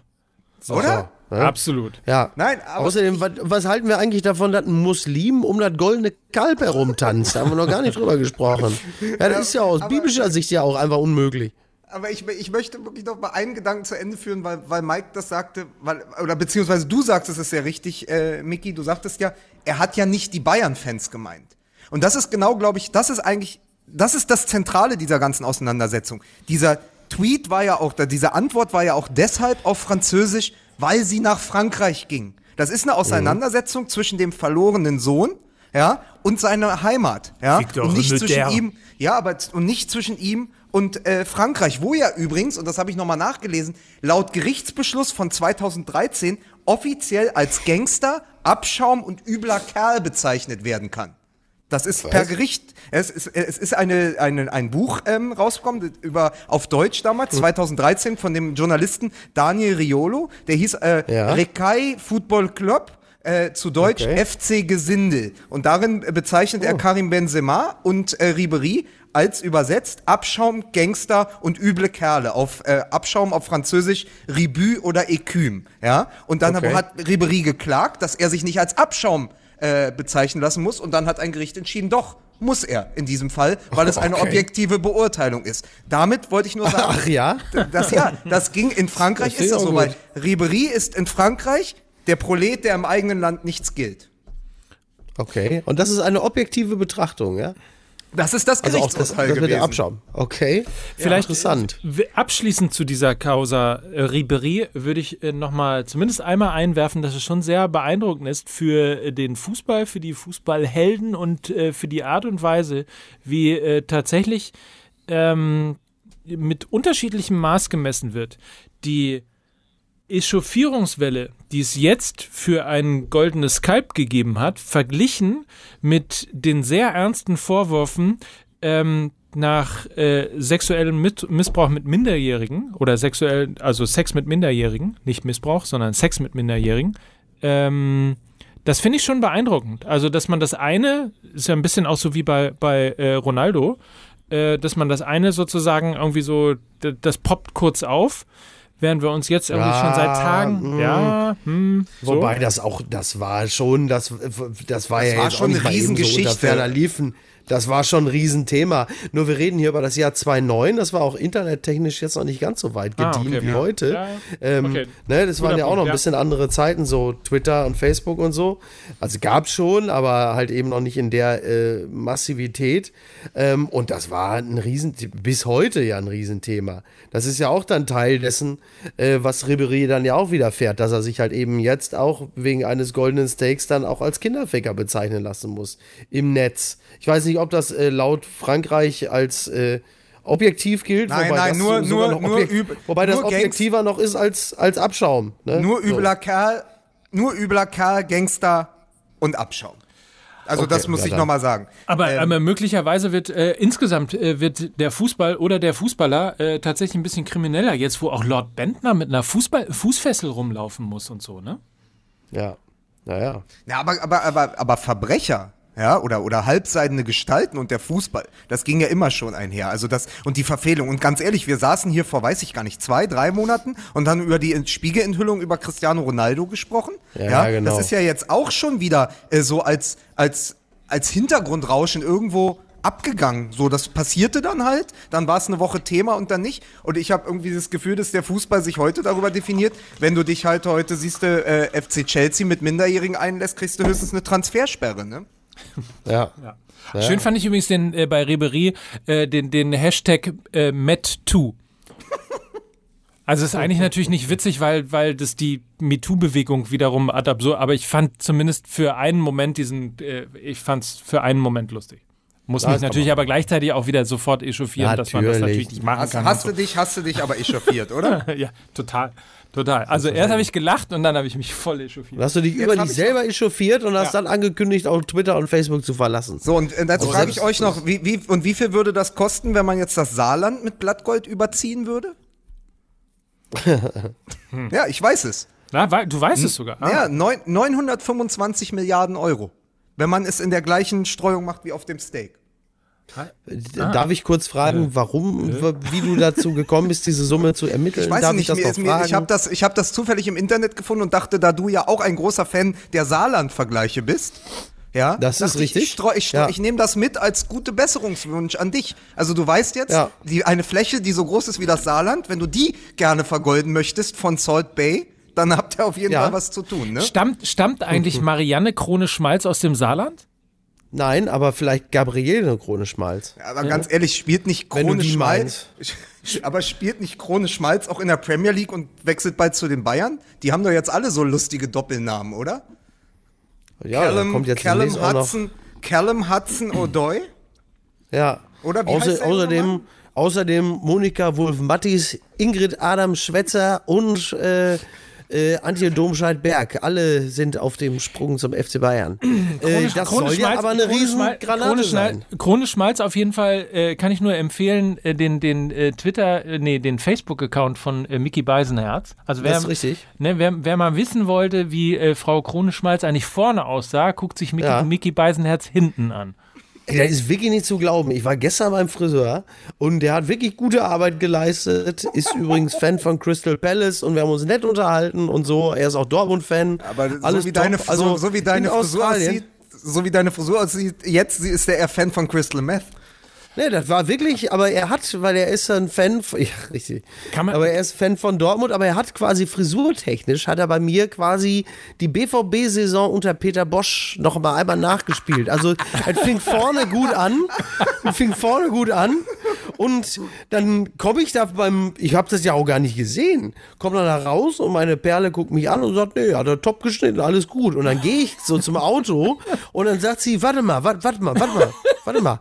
Ja. Absolut. Ja. Nein, aber Außerdem, was, was halten wir eigentlich davon, dass ein Muslim um das goldene Kalb herumtanzt? Da haben wir noch gar nicht drüber gesprochen. Ja, das ist ja aus biblischer Sicht ja auch einfach unmöglich. Aber ich, ich möchte wirklich noch mal einen Gedanken zu Ende führen, weil, weil Mike das sagte, weil, oder beziehungsweise du sagst es ist ja richtig, äh, Micky, du sagtest ja, er hat ja nicht die Bayern-Fans gemeint. Und das ist genau, glaube ich, das ist eigentlich, das ist das Zentrale dieser ganzen Auseinandersetzung. Dieser Tweet war ja auch, diese Antwort war ja auch deshalb auf Französisch, weil sie nach Frankreich ging. Das ist eine Auseinandersetzung zwischen dem verlorenen Sohn, ja, und seiner Heimat, ja, Victor und nicht Mutter. zwischen ihm ja, aber und nicht zwischen ihm und äh, Frankreich, wo ja übrigens, und das habe ich nochmal nachgelesen, laut Gerichtsbeschluss von 2013 offiziell als Gangster, Abschaum und übler Kerl bezeichnet werden kann. Das ist per Gericht, es ist, es ist eine, eine, ein Buch ähm, rausgekommen, über, auf Deutsch damals, 2013, von dem Journalisten Daniel Riolo, der hieß äh, Ja. Rekai Football Club, äh, zu Deutsch Okay. FC Gesindel. Und darin bezeichnet er Karim Benzema und äh, Ribery als übersetzt Abschaum, Gangster und üble Kerle. Auf äh, Abschaum auf Französisch Ribü oder Écume. Ja? Und dann Okay. hat Ribery geklagt, dass er sich nicht als Abschaum äh, bezeichnen lassen muss. Und dann hat ein Gericht entschieden, doch, muss er in diesem Fall, weil es eine Okay. objektive Beurteilung ist. Damit wollte ich nur sagen, Ach ja? das, ja, das ging in Frankreich, Das ist das so, gut. weil Ribery ist in Frankreich der Prolet, der im eigenen Land nichts gilt. Okay. Und das ist eine objektive Betrachtung, ja? Das ist das Also auch das, Gerichtsurteil das mit gewesen. der Abschaum. Okay. Vielleicht interessant. äh, abschließend zu dieser Causa äh, Ribery würde ich äh, nochmal zumindest einmal einwerfen, dass es schon sehr beeindruckend ist für äh, den Fußball, für die Fußballhelden und äh, für die Art und Weise, wie tatsächlich ähm, mit unterschiedlichem Maß gemessen wird, die Echauffierungswelle, die es jetzt für ein goldenes Skype gegeben hat, verglichen mit den sehr ernsten Vorwürfen ähm, nach äh, sexuellem mit Missbrauch mit Minderjährigen oder sexuell, also Sex mit Minderjährigen, nicht Missbrauch, sondern Sex mit Minderjährigen, ähm, das finde ich schon beeindruckend. Also, dass man das eine, ist ja ein bisschen auch so wie bei, bei äh, Ronaldo, äh, dass man das eine sozusagen irgendwie so, das poppt kurz auf während wir uns jetzt irgendwie Ja, schon seit Tagen, mm. ja, hm, so. Wobei das auch, das war schon, das, das war Das ja war jetzt schon auch nicht eine so Riesengeschichte. ferner liefen. Das war schon ein Riesenthema. Nur wir reden hier über das Jahr 2009. Das war auch internettechnisch jetzt noch nicht ganz so weit Ah, gediehen okay. wie Ja. heute. Ja. Ähm, Okay. ne, das waren ja auch noch ein bisschen andere Zeiten, so Twitter und Facebook und so. Also gab es schon, aber halt eben noch nicht in der äh, Massivität. Ähm, und das war ein Riesen, bis heute ja ein Riesenthema. Das ist ja auch dann Teil dessen, äh, was Ribéry dann ja auch widerfährt, dass er sich halt eben jetzt auch wegen eines goldenen Steaks dann auch als Kinderficker bezeichnen lassen muss im Netz. Ich weiß nicht, ob das äh, laut Frankreich als äh, objektiv gilt, Nein, wobei nein, das nur- nur- nur üb- wobei das nur Gangs- objektiver noch ist als, als Abschaum. Ne? Nur So. übler Kerl, nur übler Kerl, Gangster und Abschaum. Also Okay, das muss ja, ich nochmal sagen. Aber, Ähm, aber möglicherweise wird äh, insgesamt äh, wird der Fußball oder der Fußballer äh, tatsächlich ein bisschen krimineller, jetzt wo auch Lord Bentner mit einer Fußball Fußfessel rumlaufen muss und so, ne? Ja, naja. Ja, aber, aber, aber, aber Verbrecher, ja, oder, oder halbseidene Gestalten und der Fußball, das ging ja immer schon einher. Also das, und die Verfehlung. Und ganz ehrlich, wir saßen hier vor, weiß ich gar nicht, zwei, drei Monaten und haben über die Spiegelenthüllung über Cristiano Ronaldo gesprochen. Ja, genau. Das ist ja jetzt auch schon wieder äh, so als, als, als Hintergrundrauschen irgendwo abgegangen. So, das passierte dann halt, dann war es eine Woche Thema und dann nicht. Und ich habe irgendwie das Gefühl, dass der Fußball sich heute darüber definiert, wenn du dich halt heute siehst, äh, FC Chelsea mit Minderjährigen einlässt, kriegst du höchstens eine Transfersperre, ne? Ja. Schön fand ich übrigens den äh, bei Ribery äh, den, den Hashtag äh, Met2. Also ist eigentlich natürlich nicht witzig, weil, weil das die MeToo-Bewegung wiederum ad absurd, aber ich fand zumindest für einen Moment diesen, äh, ich fand es für einen Moment lustig. Muss Ja, mich das kann natürlich aber gleichzeitig auch wieder sofort echauffieren, dass man das Natürlich. natürlich nicht machen Hast, kann. hast und du dich, hast du dich aber echauffiert, oder? ja, total. Total. Also erst habe ich gelacht und dann habe ich mich voll echauffiert. Hast du dich über dich ich selber echauffiert und hast Ja. dann angekündigt, auch Twitter und Facebook zu verlassen. So, und äh, jetzt Also frage ich euch noch, wie, wie, und wie viel würde das kosten, wenn man jetzt das Saarland mit Blattgold überziehen würde? ja, ich weiß es. Na, du weißt es sogar. Ah. Ja, neun, 925 Milliarden Euro. Wenn man es in der gleichen Streuung macht wie auf dem Steak. Darf ich kurz fragen, warum, wie du dazu gekommen bist, diese Summe zu ermitteln? Ich weiß Darf nicht, ich das mir ich habe das, ich hab das zufällig im Internet gefunden und dachte, da du ja auch ein großer Fan der Saarland-Vergleiche bist, ja, Das ist ich, richtig. Ich, streu, ich, streu, Ja. ich nehme das mit als gute Besserungswunsch an dich. Also du weißt jetzt, Ja. die, eine Fläche, die so groß ist wie das Saarland, wenn du die gerne vergolden möchtest von Salt Bay, dann habt ihr auf jeden Ja. Fall was zu tun, ne? Stammt, stammt eigentlich Marianne Krone Schmalz aus dem Saarland? Nein, aber vielleicht Gabriele Krone Schmalz. Aber ganz ehrlich, spielt nicht Krone Schmalz. Aber spielt nicht Krone Schmalz auch in der Premier League und wechselt bald zu den Bayern? Die haben doch jetzt alle so lustige Doppelnamen, oder? Ja, da kommt jetzt Callum. Hudson, Callum Hudson O'Doy. Ja. Oder wie Außer, außerdem, außerdem Monika Wulf-Mattis, Ingrid Adam Schwetzer und äh, äh, Antje Domscheit-Berg. Alle sind auf dem Sprung zum FC Bayern. äh, das soll ja aber eine Krone Riesengranate Krone sein. Krone Schmalz auf jeden Fall äh, kann ich nur empfehlen, äh, den, den äh, Twitter, äh, nee, den Facebook-Account von Mickey Beisenherz. Also wer, Das ist richtig. Ne, wer, wer mal wissen wollte, wie Frau Krone Schmalz eigentlich vorne aussah, guckt sich Mickey, Ja. Mickey Beisenherz hinten an. Ey, Das ist wirklich nicht zu glauben. Ich war gestern beim Friseur und der hat wirklich gute Arbeit geleistet. Ist übrigens Fan von Crystal Palace und wir haben uns nett unterhalten und so. Er ist auch Dortmund-Fan. Aber Alles so wie deine. Also so, so wie deine in Frisur aussieht, so wie deine Frisur aussieht, jetzt ist der eher Fan von Crystal Meth. Nee, das war wirklich, aber er hat, weil er ist ein Fan, von, ja, richtig. Kann man- aber er ist Fan von Dortmund, aber er hat quasi frisurtechnisch, hat er bei mir quasi die BVB-Saison unter Peter Bosch noch mal einmal nachgespielt. Also, es fing vorne gut an, fing vorne gut an und dann komme ich da beim, ich habe das ja auch gar nicht gesehen, komme dann da raus und meine Perle guckt mich an und sagt, nee, hat er top geschnitten, alles gut. Und dann gehe ich so zum Auto und dann sagt sie, warte mal, warte, warte mal, warte mal, warte mal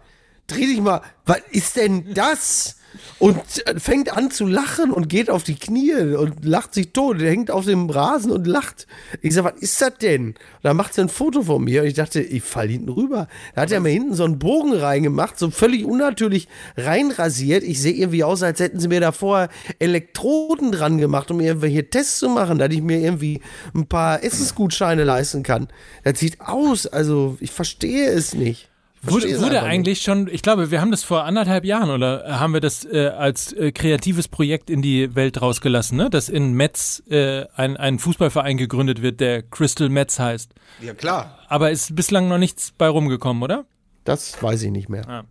dreh dich mal, was ist denn das? und fängt an zu lachen und geht auf die Knie und lacht sich tot. Der hängt auf dem Rasen und lacht. Ich sag, was ist das denn? Und dann macht sie ein Foto von mir und ich dachte, ich fall hinten rüber. Da hat er mir hinten so einen Bogen reingemacht, so völlig unnatürlich reinrasiert. Ich sehe irgendwie aus, als hätten sie mir da vorher Elektroden dran gemacht, um irgendwelche Tests zu machen, dass ich mir irgendwie ein paar Essensgutscheine leisten kann. Das sieht aus, also ich verstehe es nicht. Wurde, wurde eigentlich schon, ich glaube, wir haben das vor anderthalb Jahren oder haben wir das äh, als äh, kreatives Projekt in die Welt rausgelassen, ne? dass in Metz äh, ein, ein Fußballverein gegründet wird, der Crystal Metz heißt. Ja, klar. Aber ist bislang noch nichts bei rumgekommen, oder? Das weiß ich nicht mehr. Ja.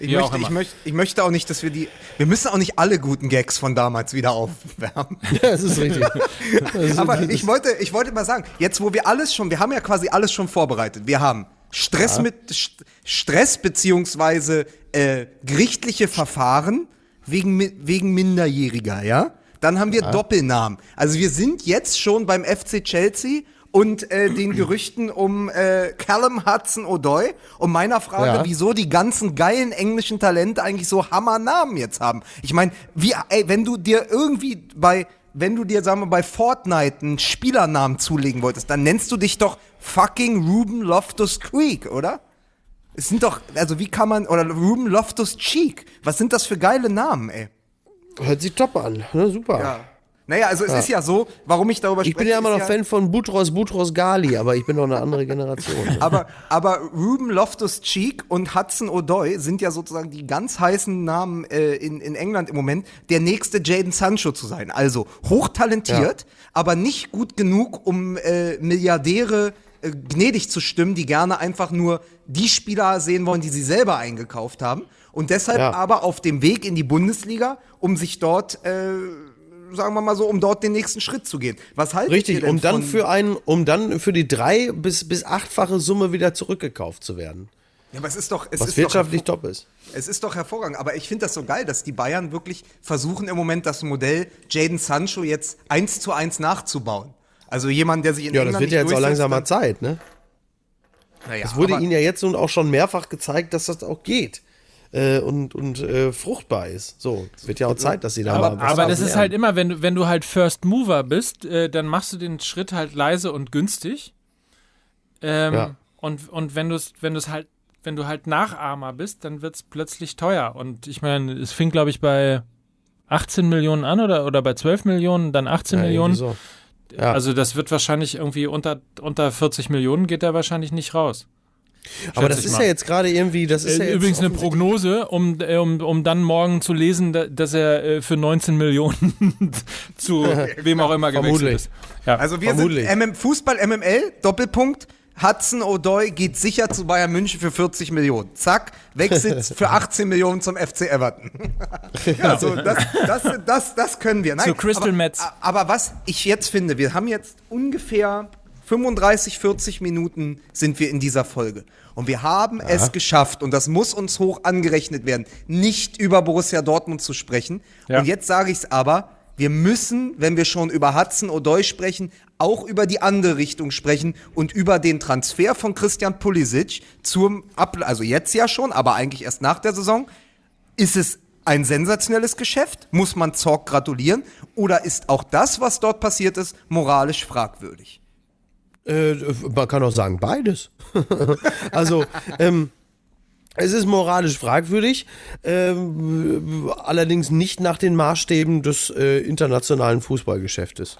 Ich, möchte, ich, möchte, ich möchte auch nicht, dass wir die. Wir müssen auch nicht alle guten Gags von damals wieder aufwärmen. Ja, das ist richtig. Das ist- Aber das ich ist- wollte, ich wollte mal sagen, jetzt wo wir alles schon, wir haben ja quasi alles schon vorbereitet. Wir haben Stress mit St- Stress beziehungsweise äh, gerichtliche Verfahren wegen wegen Minderjähriger, ja. Dann haben wir Doppelnamen. Also wir sind jetzt schon beim FC Chelsea und äh, den Gerüchten um äh, Callum Hudson O'Doy und meiner Frage, Ja. wieso die ganzen geilen englischen Talente eigentlich so Hammernamen jetzt haben. Ich meine, wie, ey, wenn du dir irgendwie bei, wenn du dir, sagen wir, bei Fortnite einen Spielernamen zulegen wolltest, dann nennst du dich doch fucking Ruben Loftus Creek, oder? Es sind doch, also wie kann man, oder Ruben Loftus Cheek, was sind das für geile Namen, ey? Hört sich top an. Ne, super. Naja, also es ist ja so, warum ich darüber Ich spreche. bin ja immer noch Fan von Butros Butros Gali, aber ich bin noch eine andere Generation. ne? Aber, aber Ruben Loftus Cheek und Hudson O'Doy sind ja sozusagen die ganz heißen Namen äh, in, in England im Moment, der nächste Jaden Sancho zu sein. Also hochtalentiert, aber nicht gut genug, um äh, Milliardäre äh, gnädig zu stimmen, die gerne einfach nur die Spieler sehen wollen, die sie selber eingekauft haben. Und deshalb Ja. aber auf dem Weg in die Bundesliga, um sich dort, äh, sagen wir mal so, um dort den nächsten Schritt zu gehen. Was haltet ihr Richtig, denn um dann für einen, um dann für die drei bis, bis achtfache Summe wieder zurückgekauft zu werden. Ja, aber es ist doch, es Was ist wirtschaftlich doch top ist. Es ist doch hervorragend, aber ich finde das so geil, dass die Bayern wirklich versuchen im Moment das Modell Jaden Sancho jetzt eins zu eins nachzubauen. Also jemand, der sich in Ja, das England wird ja nicht jetzt auch langsam mal Zeit, ne? Naja, Es wurde ihnen ja jetzt nun auch schon mehrfach gezeigt, dass das auch geht. Äh, und und äh, fruchtbar ist. So, es wird ja auch Zeit, dass sie da Aber, mal was aber das lernen. ist halt immer, wenn du, wenn du halt First Mover bist, äh, dann machst du den Schritt halt leise und günstig. Ähm, Ja. Und, und wenn du es, wenn du es halt, wenn du halt Nachahmer bist, dann wird es plötzlich teuer. Und ich meine, es fing, glaube ich, bei 18 Millionen an oder, oder bei 12 Millionen, dann 18 Ja, Millionen. irgendwie so. Ja. Also das wird wahrscheinlich irgendwie unter, unter 40 Millionen geht er wahrscheinlich nicht raus. Aber das ist mal. ja jetzt gerade irgendwie, das ist ja Äh, jetzt Übrigens eine Prognose, um, äh, um, um dann morgen zu lesen, da, dass er äh, für 19 Millionen zu wem auch immer gewechselt ist. Ja. Also wir Vermutlich. sind MM, Fußball MML, Doppelpunkt. Hudson O'Doy geht sicher zu Bayern München für 40 Millionen. Zack, wechselt für 18 Millionen zum FC Everton. ja, so, das, das, das, das können wir. Nein, Zu Crystal aber, Metz. Aber was ich jetzt finde, wir haben jetzt ungefähr 35, 40 Minuten sind wir in dieser Folge. Und wir haben es geschafft, und das muss uns hoch angerechnet werden, nicht über Borussia Dortmund zu sprechen. Ja. Und jetzt sage ich es aber, wir müssen, wenn wir schon über Hudson O'Doy sprechen, auch über die andere Richtung sprechen und über den Transfer von Christian Pulisic zum, Ab also jetzt ja schon, aber eigentlich erst nach der Saison. Ist es ein sensationelles Geschäft? Muss man Zorg gratulieren? Oder ist auch das, was dort passiert ist, moralisch fragwürdig? Äh, man kann auch sagen, beides. also, ähm, es ist moralisch fragwürdig, ähm, allerdings nicht nach den Maßstäben des äh, internationalen Fußballgeschäftes.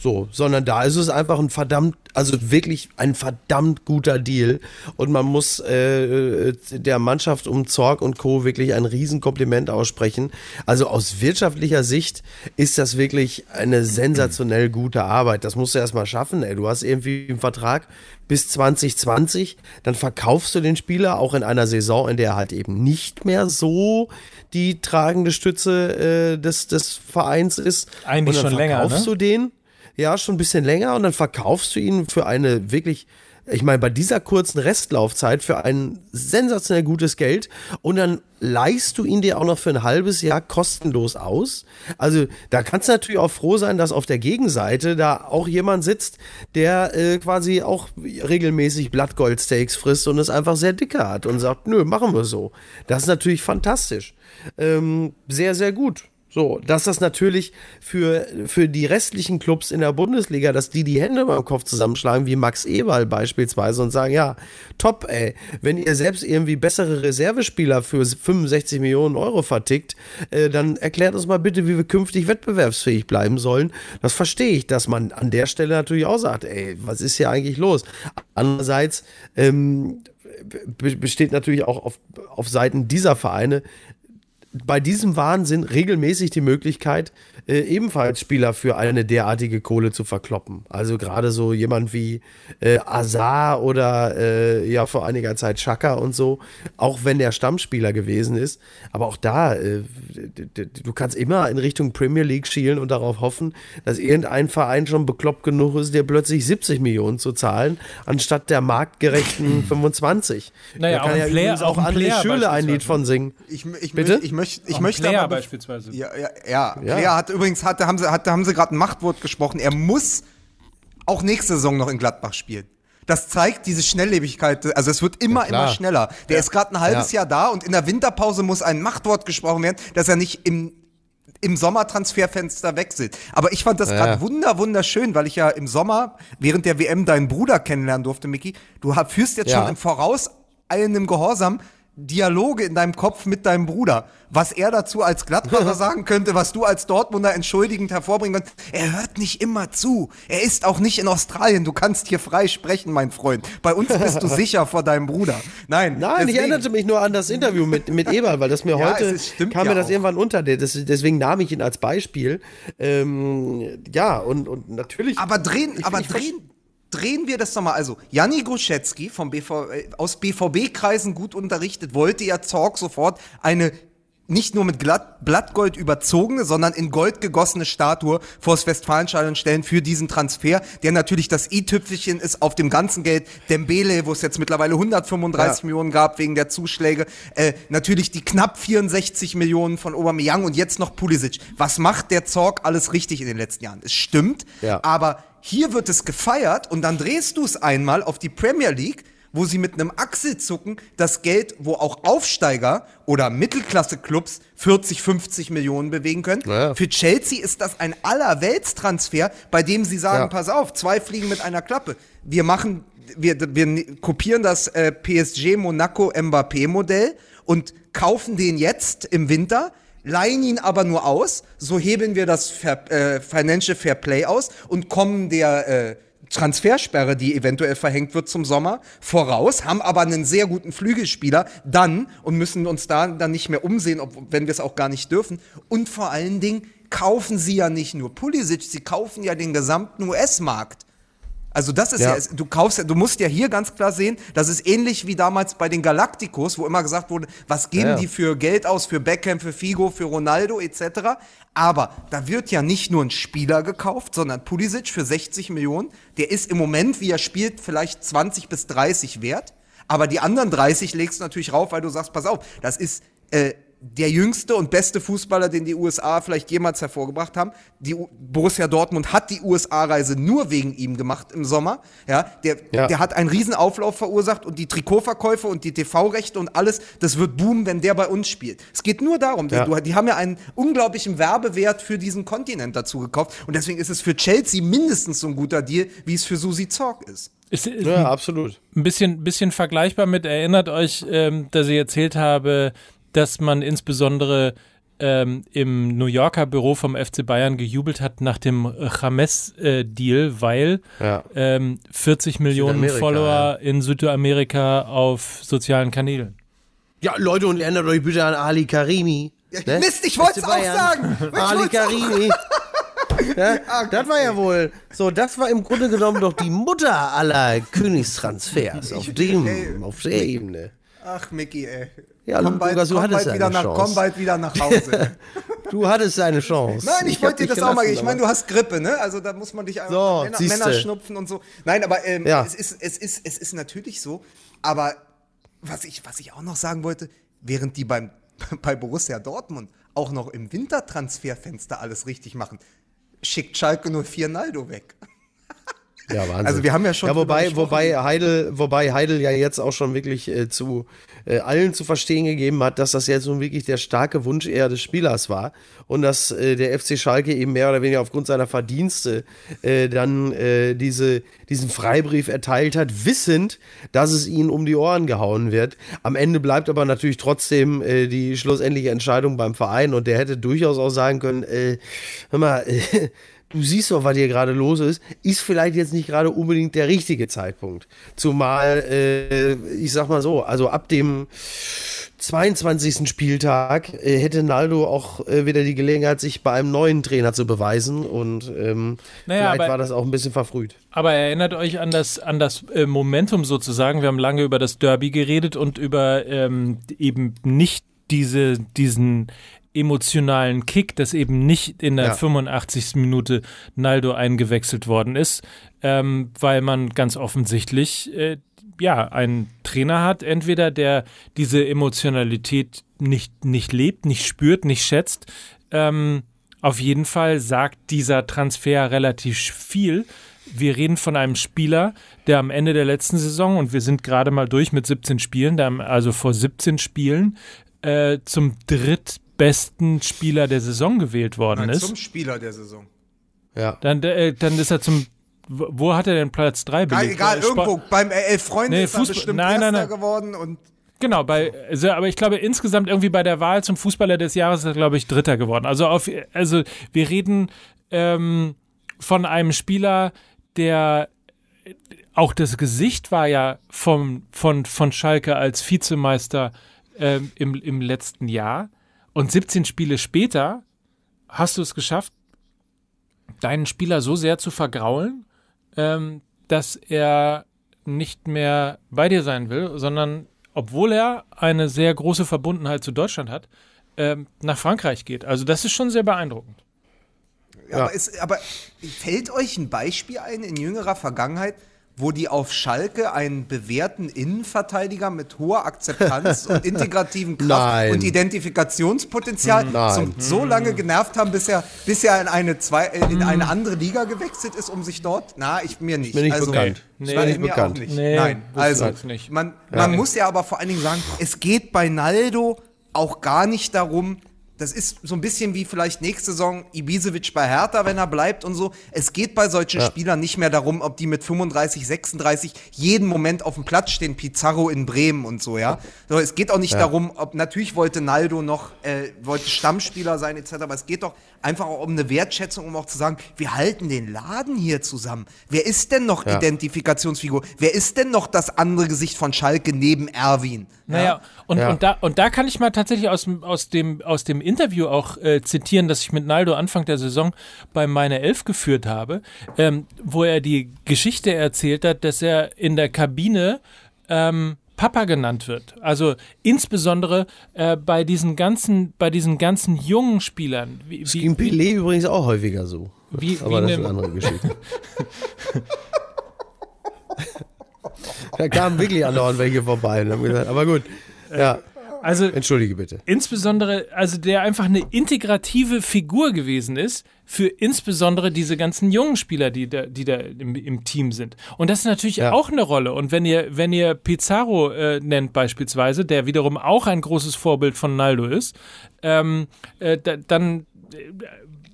So, sondern da ist es einfach ein verdammt, also wirklich ein verdammt guter Deal. Und man muss äh, der Mannschaft um Zorg und Co. wirklich ein Riesenkompliment aussprechen. Also aus wirtschaftlicher Sicht ist das wirklich eine sensationell gute Arbeit. Das musst du erstmal schaffen, ey. Du hast irgendwie einen Vertrag bis 2020, dann verkaufst du den Spieler auch in einer Saison, in der er halt eben nicht mehr so die tragende Stütze äh, des, des Vereins ist. Eigentlich schon länger, verkaufst ne? du den, ja, schon ein bisschen länger und dann verkaufst du ihn für eine wirklich ich meine, bei dieser kurzen Restlaufzeit für ein sensationell gutes Geld und dann leihst du ihn dir auch noch für ein halbes Jahr kostenlos aus. Also da kannst du natürlich auch froh sein, dass auf der Gegenseite da auch jemand sitzt, der äh, quasi auch regelmäßig Blattgoldsteaks frisst und es einfach sehr dicke hat und sagt, nö, machen wir so. Das ist natürlich fantastisch. Ähm, sehr, sehr gut. So, dass das natürlich für, für die restlichen Clubs in der Bundesliga, dass die die Hände beim Kopf zusammenschlagen, wie Max Eberl beispielsweise und sagen, ja, top, ey, wenn ihr selbst irgendwie bessere Reservespieler für 65 Millionen Euro vertickt, äh, dann erklärt uns mal bitte, wie wir künftig wettbewerbsfähig bleiben sollen. Das verstehe ich, dass man an der Stelle natürlich auch sagt, ey, was ist hier eigentlich los? Andererseits, ähm, besteht natürlich auch auf, auf Seiten dieser Vereine bei diesem Wahnsinn regelmäßig die Möglichkeit, äh, ebenfalls Spieler für eine derartige Kohle zu verkloppen. Also gerade so jemand wie äh, Azar oder äh, ja vor einiger Zeit Chaka und so, auch wenn der Stammspieler gewesen ist. Aber auch da, äh, du kannst immer in Richtung Premier League schielen und darauf hoffen, dass irgendein Verein schon bekloppt genug ist, dir plötzlich 70 Millionen zu zahlen, anstatt der marktgerechten 25. Naja, da kann auch ja ein Player, auch, auch ein André Schöle ein Lied von singen. Ich, ich, Bitte? Ich, möchte, ich Auch möchte Player aber beispielsweise. Ja, ja, ja. Ja. Player hat übrigens, hat, da haben sie, hat, da haben sie gerade ein Machtwort gesprochen. Er muss auch nächste Saison noch in Gladbach spielen. Das zeigt diese Schnelllebigkeit. Also es wird immer, Ja, immer schneller. Der ist gerade ein halbes Ja. Jahr da und in der Winterpause muss ein Machtwort gesprochen werden, dass er nicht im im Sommertransferfenster wechselt. Aber ich fand das Ja. gerade wunder, wunderschön, weil ich ja im Sommer während der WM deinen Bruder kennenlernen durfte, Micky. Du führst jetzt Ja. schon im Voraus eilendem Gehorsam Dialoge in deinem Kopf mit deinem Bruder. Was er dazu als Gladbacher sagen könnte, was du als Dortmunder entschuldigend hervorbringen kannst. Er hört nicht immer zu. Er ist auch nicht in Australien. Du kannst hier frei sprechen, mein Freund. Bei uns bist du sicher vor deinem Bruder. Nein, Nein, ich deswegen- erinnerte mich nur an das Interview mit, mit Eberl, weil das mir Ja, heute ist- kam ja mir das auch. irgendwann unter. Das, deswegen nahm ich ihn als Beispiel. Ähm, ja, und, und natürlich. Aber drehen, Ich- aber ich drehen, drehen wir das doch mal. Also, Janni Gruszecki vom BV, äh, aus BVB-Kreisen gut unterrichtet, wollte ja Zorg sofort eine nicht nur mit Glatt, Blattgold überzogene, sondern in Gold gegossene Statue vors Westfalenstadion stellen für diesen Transfer, der natürlich das i-Tüpfelchen ist auf dem ganzen Geld. Dembele, wo es jetzt mittlerweile 135 Ja. Millionen gab wegen der Zuschläge. Äh, natürlich die knapp 64 Millionen von Aubameyang und jetzt noch Pulisic. Was macht der Zorg alles richtig in den letzten Jahren? Es stimmt, Ja. aber hier wird es gefeiert und dann drehst du es einmal auf die Premier League, wo sie mit einem Achselzucken das Geld, wo auch Aufsteiger oder Mittelklasse-Clubs 40, 50 Millionen bewegen können. Ja. Für Chelsea ist das ein Allerweltstransfer, bei dem sie sagen, Ja. pass auf, zwei Fliegen mit einer Klappe. Wir machen, wir, wir kopieren das äh, PSG Monaco Mbappé Modell und kaufen den jetzt im Winter, leihen ihn aber nur aus, so hebeln wir das Fair, äh, Financial Fair Play aus und kommen der äh, Transfersperre, die eventuell verhängt wird zum Sommer, voraus, haben aber einen sehr guten Flügelspieler dann und müssen uns da dann nicht mehr umsehen, ob, wenn wir es auch gar nicht dürfen. Und vor allen Dingen kaufen sie ja nicht nur Pulisic, sie kaufen ja den gesamten US-Markt. Also das ist ja, Ja. du kaufst, ja- du musst ja hier ganz klar sehen, das ist ähnlich wie damals bei den Galacticos, wo immer gesagt wurde, was geben Ja. die für Geld aus, für Beckham, für Figo, für Ronaldo etc. Aber da wird ja nicht nur ein Spieler gekauft, sondern Pulisic für 60 Millionen, der ist im Moment, wie er spielt, vielleicht 20 bis 30 wert. Aber die anderen 30 legst du natürlich rauf, weil du sagst, pass auf, das ist äh, der jüngste und beste Fußballer, den die USA vielleicht jemals hervorgebracht haben. Die U Borussia Dortmund hat die USA-Reise nur wegen ihm gemacht im Sommer. Ja, der, Ja. der hat einen riesen Auflauf verursacht und die Trikotverkäufe und die TV-Rechte und alles, das wird boomen, wenn der bei uns spielt. Es geht nur darum, Ja. die, die haben ja einen unglaublichen Werbewert für diesen Kontinent dazu gekauft und deswegen ist es für Chelsea mindestens so ein guter Deal, wie es für Susi Zorg ist. Ist, ist ja, absolut. ein bisschen, bisschen vergleichbar mit, erinnert euch, ähm, dass ich erzählt habe, dass man insbesondere ähm, im New Yorker Büro vom FC Bayern gejubelt hat nach dem James-Deal, weil Ja. ähm, 40 Millionen Südamerika, Follower in Südamerika auf sozialen Kanälen. Ja, Leute, und erinnert euch bitte an Ali Karimi. ne? Mist, ich wollte es auch sagen. Ich Ali Karimi. Ja, das war ja wohl, so, das war im Grunde genommen doch die Mutter aller Königstransfers auf dem, auf der Ebene. Ach, Micky, ey. Ja, komm bald, Lukas, du komm hattest bald wieder eine nach, Chance. komm bald wieder nach Hause. Du hattest deine Chance. Nein, ich, hab wollte dir das auch mal. gelassen, Ich meine, du hast Grippe, ne? Also da muss man dich einfach So, Männer, siehste. Männerschnupfen und so. Nein, aber ähm, Ja. es, ist, es, ist, es ist natürlich so. Aber was ich, was ich auch noch sagen wollte, während die beim, bei Borussia Dortmund auch noch im Wintertransferfenster alles richtig machen, schickt Schalke nur vier Naldo weg. Ja, Wahnsinn. Also wir haben ja schon Ja, wobei, wobei Heidel, wobei Heidel ja jetzt auch schon wirklich äh, zu äh, allen zu verstehen gegeben hat, dass das jetzt nun wirklich der starke Wunsch eher des Spielers war und dass äh, der FC Schalke eben mehr oder weniger aufgrund seiner Verdienste äh, dann äh, diese, diesen Freibrief erteilt hat, wissend, dass es ihnen um die Ohren gehauen wird. Am Ende bleibt aber natürlich trotzdem äh, die schlussendliche Entscheidung beim Verein und der hätte durchaus auch sagen können, äh, hör mal, äh, du siehst doch, was hier gerade los ist, ist vielleicht jetzt nicht gerade unbedingt der richtige Zeitpunkt. Zumal, äh, ich sag mal so, also ab dem 22. Spieltag äh, hätte Naldo auch äh, wieder die Gelegenheit, sich bei einem neuen Trainer zu beweisen und ähm, Naja, vielleicht aber- war das auch ein bisschen verfrüht. Aber erinnert euch an das, an das äh, Momentum sozusagen. Wir haben lange über das Derby geredet und über ähm, eben nicht diese, diesen emotionalen Kick, dass eben nicht in der Ja. 85. Minute Naldo eingewechselt worden ist, ähm, weil man ganz offensichtlich äh, ja einen Trainer hat, entweder der diese Emotionalität nicht, nicht lebt, nicht spürt, nicht schätzt. Ähm, auf jeden Fall sagt dieser Transfer relativ viel. Wir reden von einem Spieler, der am Ende der letzten Saison, und wir sind gerade mal durch mit 17 Spielen, also vor 17 Spielen, äh, zum drittbesten Spieler der Saison gewählt worden Nein, ist. zum Spieler der Saison. Ja. Dann, äh, dann ist er zum. Wo hat er denn Platz 3 Egal, belegt? egal Äh, Sport- irgendwo. Beim äh, Elf Freunde Nee, ist er Fußball- bestimmt nein, nein, nein. geworden und Genau, bei, also, aber ich glaube insgesamt irgendwie bei der Wahl zum Fußballer des Jahres ist er, glaube ich, Dritter geworden. Also auf, also wir reden ähm, von einem Spieler, der auch das Gesicht war ja vom, von, von Schalke als Vizemeister ähm, im, im letzten Jahr. Und 17 Spiele später hast du es geschafft, deinen Spieler so sehr zu vergraulen, ähm, dass er nicht mehr bei dir sein will, sondern obwohl er eine sehr große Verbundenheit zu Deutschland hat, ähm, nach Frankreich geht. Also das ist schon sehr beeindruckend. Ja. Aber, ist, aber fällt euch ein Beispiel ein in jüngerer Vergangenheit, wo die auf Schalke einen bewährten Innenverteidiger mit hoher Akzeptanz und integrativen Kraft Nein. und Identifikationspotenzial Nein. zum, so lange genervt haben, bis er, bis er in, eine zwei, äh, in eine andere Liga gewechselt ist, um sich dort. Na, ich mir nicht. Mir nicht also, bekannt. Nee. Nein, Mir nicht mir bekannt. Auch nicht. Nee, Nein, also man, man muss ja aber vor allen Dingen sagen, es geht bei Naldo auch gar nicht darum, das ist so ein bisschen wie vielleicht nächste Saison Ibisevic bei Hertha, wenn er bleibt und so. Es geht bei solchen Spielern nicht mehr darum, ob die mit 35, 36 jeden Moment auf dem Platz stehen, Pizarro in Bremen und so, ja. So, es geht auch nicht darum, ob, natürlich wollte Naldo noch, äh, wollte Stammspieler sein etc., aber es geht doch einfach auch um eine Wertschätzung, um auch zu sagen, wir halten den Laden hier zusammen. Wer ist denn noch Ja. Identifikationsfigur? Wer ist denn noch das andere Gesicht von Schalke neben Erwin? Naja, und, Ja. und, da, und da kann ich mal tatsächlich aus, dem- aus, dem, aus dem Interview auch äh, zitieren, das ich mit Naldo Anfang der Saison bei Meine Elf geführt habe, ähm, wo er die Geschichte erzählt hat, dass er in der Kabine ähm, Papa genannt wird. Also insbesondere äh, bei diesen ganzen, bei diesen ganzen jungen Spielern. Wie, wie, Gegen Pelé übrigens auch häufiger so. Wie- Aber wie das ist ne- eine andere Geschichte. da kamen wirklich andauernd welche vorbei und haben gesagt, aber gut. Ja, also entschuldige bitte. insbesondere, also der einfach eine integrative Figur gewesen ist für insbesondere diese ganzen jungen Spieler, die da, die da im, im Team sind. Und das ist natürlich Ja. auch eine Rolle. Und wenn ihr, wenn ihr Pizarro äh, nennt beispielsweise, der wiederum auch ein großes Vorbild von Naldo ist, ähm, äh, da, dann äh,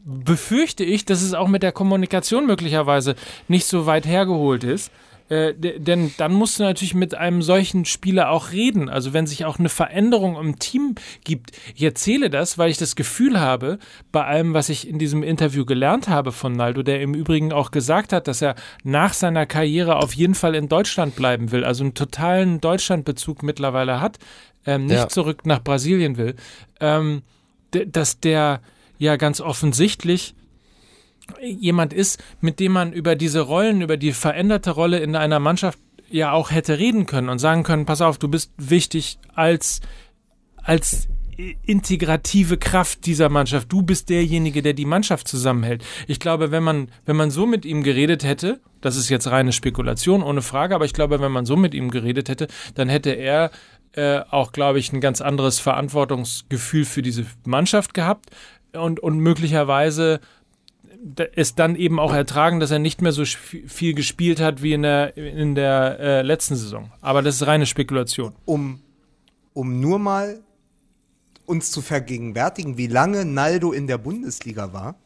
befürchte ich, dass es auch mit der Kommunikation möglicherweise nicht so weit hergeholt ist. Äh, denn dann musst du natürlich mit einem solchen Spieler auch reden. Also wenn sich auch eine Veränderung im Team gibt. Ich erzähle das, weil ich das Gefühl habe, bei allem, was ich in diesem Interview gelernt habe von Naldo, der im Übrigen auch gesagt hat, dass er nach seiner Karriere auf jeden Fall in Deutschland bleiben will, also einen totalen Deutschlandbezug mittlerweile hat, ähm, nicht Ja. zurück nach Brasilien will, ähm, dass der ja ganz offensichtlich jemand ist, mit dem man über diese Rollen, über die veränderte Rolle in einer Mannschaft ja auch hätte reden können und sagen können, pass auf, du bist wichtig als, als integrative Kraft dieser Mannschaft. Du bist derjenige, der die Mannschaft zusammenhält. Ich glaube, wenn man, wenn man so mit ihm geredet hätte, das ist jetzt reine Spekulation, ohne Frage, aber ich glaube, wenn man so mit ihm geredet hätte, dann hätte er äh, auch, glaube ich, ein ganz anderes Verantwortungsgefühl für diese Mannschaft gehabt und, und möglicherweise es dann eben auch ertragen, dass er nicht mehr so viel gespielt hat wie in der, in der äh, letzten Saison. Aber das ist reine Spekulation. Um, um nur mal uns zu vergegenwärtigen, wie lange Naldo in der Bundesliga war,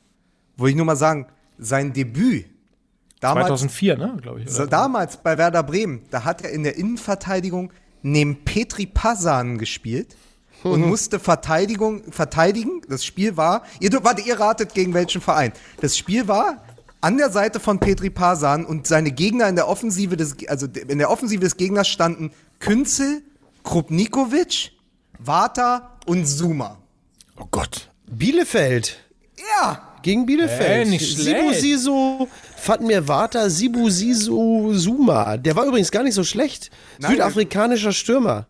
wollte ich nur mal sagen, sein Debüt damals, 2004, ne, glaube ich. Oder? Damals bei Werder Bremen, da hat er in der Innenverteidigung neben Petri Pasan gespielt und musste Verteidigung, verteidigen. Das Spiel war, ihr, warte, ihr ratet gegen welchen Verein. Das Spiel war an der Seite von Petri Pasan und seine Gegner in der Offensive des, also in der Offensive des Gegners standen Künzel, Krupnikovic, Vata und Zuma. Oh Gott. Bielefeld. Ja. Gegen Bielefeld. Äh, nicht schlecht. Sibu Siso, Fatmir Vata, Sibu Siso Zuma. Der war übrigens gar nicht so schlecht. Nein, Südafrikanischer Stürmer.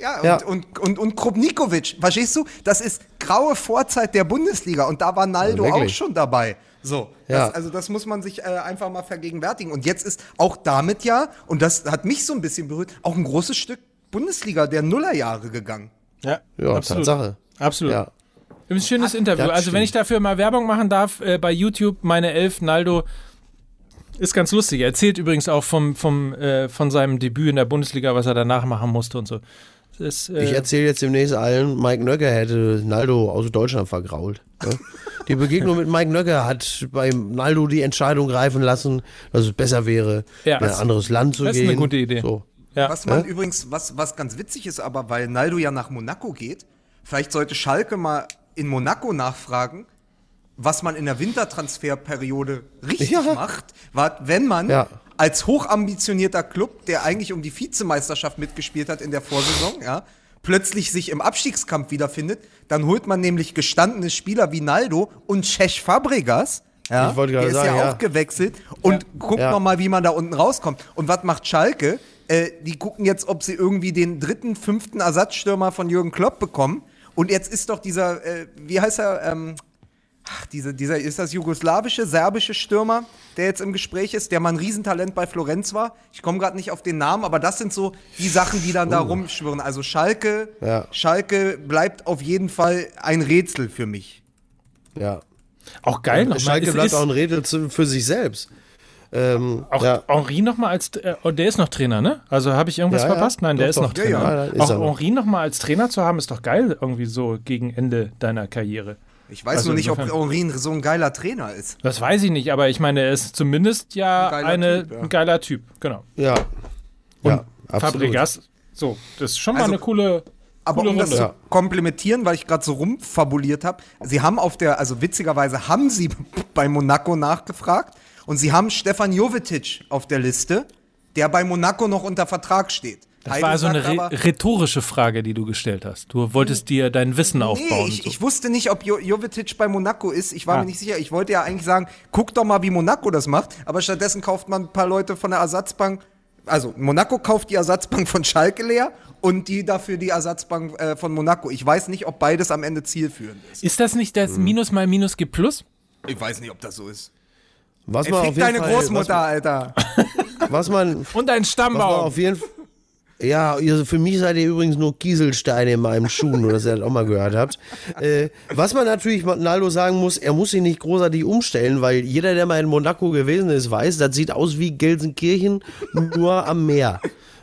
Ja, Ja. Und, und, und, und Krupnikovic, verstehst du? Das ist graue Vorzeit der Bundesliga und da war Naldo Ja, auch schon dabei. So, Ja. das, also das muss man sich äh, einfach mal vergegenwärtigen. Und jetzt ist auch damit ja, und das hat mich so ein bisschen berührt, auch ein großes Stück Bundesliga der Nullerjahre gegangen. Ja, Ja, absolut. Tatsache. Absolut. Ja. Ein schönes Interview. Also, wenn ich dafür mal Werbung machen darf, äh, bei YouTube, meine Elf, Naldo, ist ganz lustig. Er erzählt übrigens auch vom, vom, äh, von seinem Debüt in der Bundesliga, was er danach machen musste und so. Das ist, äh, Ich erzähle jetzt demnächst allen, Mike Nöcker hätte Naldo aus Deutschland vergrault. Ne? Die Begegnung mit Mike Nöcker hat beim Naldo die Entscheidung reifen lassen, dass es besser wäre, Ja. in ein anderes Land zu Das ist gehen. eine gute Idee. So. ja. Was man Hä? übrigens, was, was ganz witzig ist, aber weil Naldo ja nach Monaco geht, vielleicht sollte Schalke mal in Monaco nachfragen, was man in der Wintertransferperiode richtig Ja. macht, war, wenn man Ja. als hochambitionierter Club, der eigentlich um die Vizemeisterschaft mitgespielt hat in der Vorsaison, ja, plötzlich sich im Abstiegskampf wiederfindet, dann holt man nämlich gestandene Spieler wie Naldo und Cech Fabregas. Ja, Ich wollte gerade der ist sagen, ja, ja. auch gewechselt und guckt Ja. noch mal, wie man da unten rauskommt. Und was macht Schalke? Äh, die gucken jetzt, ob sie irgendwie den dritten, fünften Ersatzstürmer von Jürgen Klopp bekommen. Und jetzt ist doch dieser, äh, wie heißt er, ähm, ach, diese, dieser, ist das jugoslawische, serbische Stürmer, der jetzt im Gespräch ist, der mal ein Riesentalent bei Florenz war. Ich komme gerade nicht auf den Namen, aber das sind so die Sachen, die dann da rumschwirren. Also Schalke, Ja. Schalke bleibt auf jeden Fall ein Rätsel für mich. Ja. auch geil. Nochmal. Schalke bleibt ist auch ein Rätsel für sich selbst. Ähm, auch ja. Henri nochmal als, äh, oh, der ist noch Trainer, ne? Also habe ich irgendwas Ja, ja. verpasst? Nein, der Doch, ist doch. noch Ja, Trainer. ja, ist auch noch. Henri nochmal als Trainer zu haben, ist doch geil, irgendwie so gegen Ende deiner Karriere. Ich weiß Also nur nicht, ob Henri so ein geiler Trainer ist. Das weiß ich nicht, aber ich meine, er ist zumindest ja Ein geiler eine, Typ, ja. ein geiler Typ, genau. ja. Und ja, absolut. Fabregas, so, das ist schon mal Also- eine coole, Aber coole um das Runde. zu komplementieren, weil ich gerade so rumfabuliert habe, sie haben auf der, also witzigerweise haben sie bei Monaco nachgefragt und sie haben Stefan Jovetic auf der Liste, der bei Monaco noch unter Vertrag steht. Das war also eine sagt aber, rhetorische Frage, die du gestellt hast. Du wolltest dir dein Wissen aufbauen. Nee, ich, und so. ich wusste nicht, ob jo Jovetic bei Monaco ist. Ich war Ah. mir nicht sicher. Ich wollte ja eigentlich sagen, guck doch mal, wie Monaco das macht. Aber stattdessen kauft man ein paar Leute von der Ersatzbank. Also Monaco kauft die Ersatzbank von Schalke leer und die dafür die Ersatzbank äh, von Monaco. Ich weiß nicht, ob beides am Ende zielführend ist. ist das nicht das Minus mal Minus gibt Plus? Ich weiß nicht, ob das so ist. Was Ey, man auf jeden deine Fall, Großmutter, Alter. Was, was man, Und ein was man Stammbaum. auf jeden Fall. Ja, für mich seid ihr übrigens nur Kieselsteine in meinem Schuh, nur dass ihr das auch mal gehört habt. Äh, was man natürlich Naldo sagen muss, er muss sich nicht großartig umstellen, weil jeder, der mal in Monaco gewesen ist, weiß, das sieht aus wie Gelsenkirchen, nur am Meer.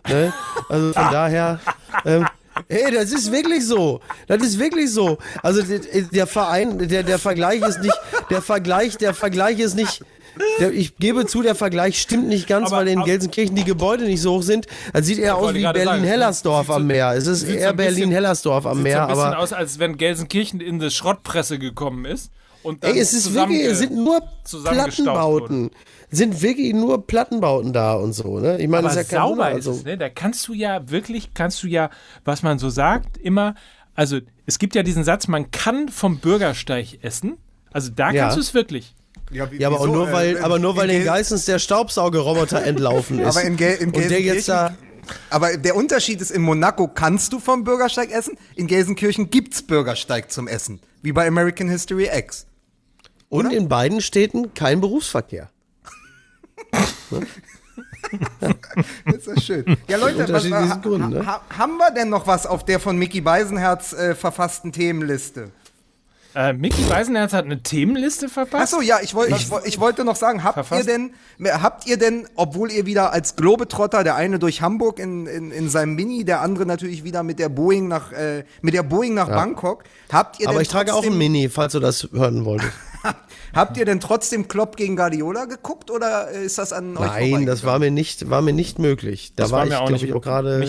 Ne? Also von daher. Ähm, Hey, das ist wirklich so. Das ist wirklich so. Also der, der Verein, der, der Vergleich ist nicht, der Vergleich, der Vergleich ist nicht, der, ich gebe zu, der Vergleich stimmt nicht ganz, Aber- weil in Gelsenkirchen die Gebäude nicht so hoch sind. Das sieht eher aus wie Berlin-Hellersdorf sieht am Meer. Es ist sieht eher Berlin-Hellersdorf am Sieht Meer, so ein bisschen aus, als wenn Gelsenkirchen in die Schrottpresse gekommen ist. Und dann ey, es ist wirklich, es sind nur Plattenbauten. Sind wirklich nur Plattenbauten da und so, ne? Ich meine, Aber das ist ja kein sauber Wunder, ist also. es, ne? Da kannst du ja wirklich, kannst du ja, was man so sagt, immer, also es gibt ja diesen Satz, man kann vom Bürgersteig essen. Also da Ja. kannst du es wirklich. Ja, wie- Ja, aber, wieso? nur weil, Äh, aber nur weil den Geistens der Staubsaugerroboter entlaufen ist. Aber in, Gel in Und der jetzt da. Aber der Unterschied ist, in Monaco kannst du vom Bürgersteig essen, in Gelsenkirchen gibt's Bürgersteig zum Essen. Wie bei American History X. Und in beiden Städten kein Berufsverkehr. Das ist ja schön. Ja, Leute, was, ha, Gründen, ne? ha, haben wir denn noch was auf der von Mickey Beisenherz äh, verfassten Themenliste? Äh, Mickey Beisenherz hat eine Themenliste verpasst. Achso, ja, ich, wollt, ich, woll- ich wollte noch sagen, habt Verfasst? ihr denn, habt ihr denn, obwohl ihr wieder als Globetrotter, der eine durch Hamburg in, in, in seinem Mini, der andere natürlich wieder mit der Boeing nach, äh, mit der Boeing nach Bangkok, habt ihr Aber denn ich trage auch trotzdem, ein Mini, falls du das hören wolltest. Habt ihr denn trotzdem Klopp gegen Guardiola geguckt oder äh, ist das an euch Nein, das war mir nicht, war mir nicht möglich. Da Das war, war ich, glaube nicht- ich, auch gerade,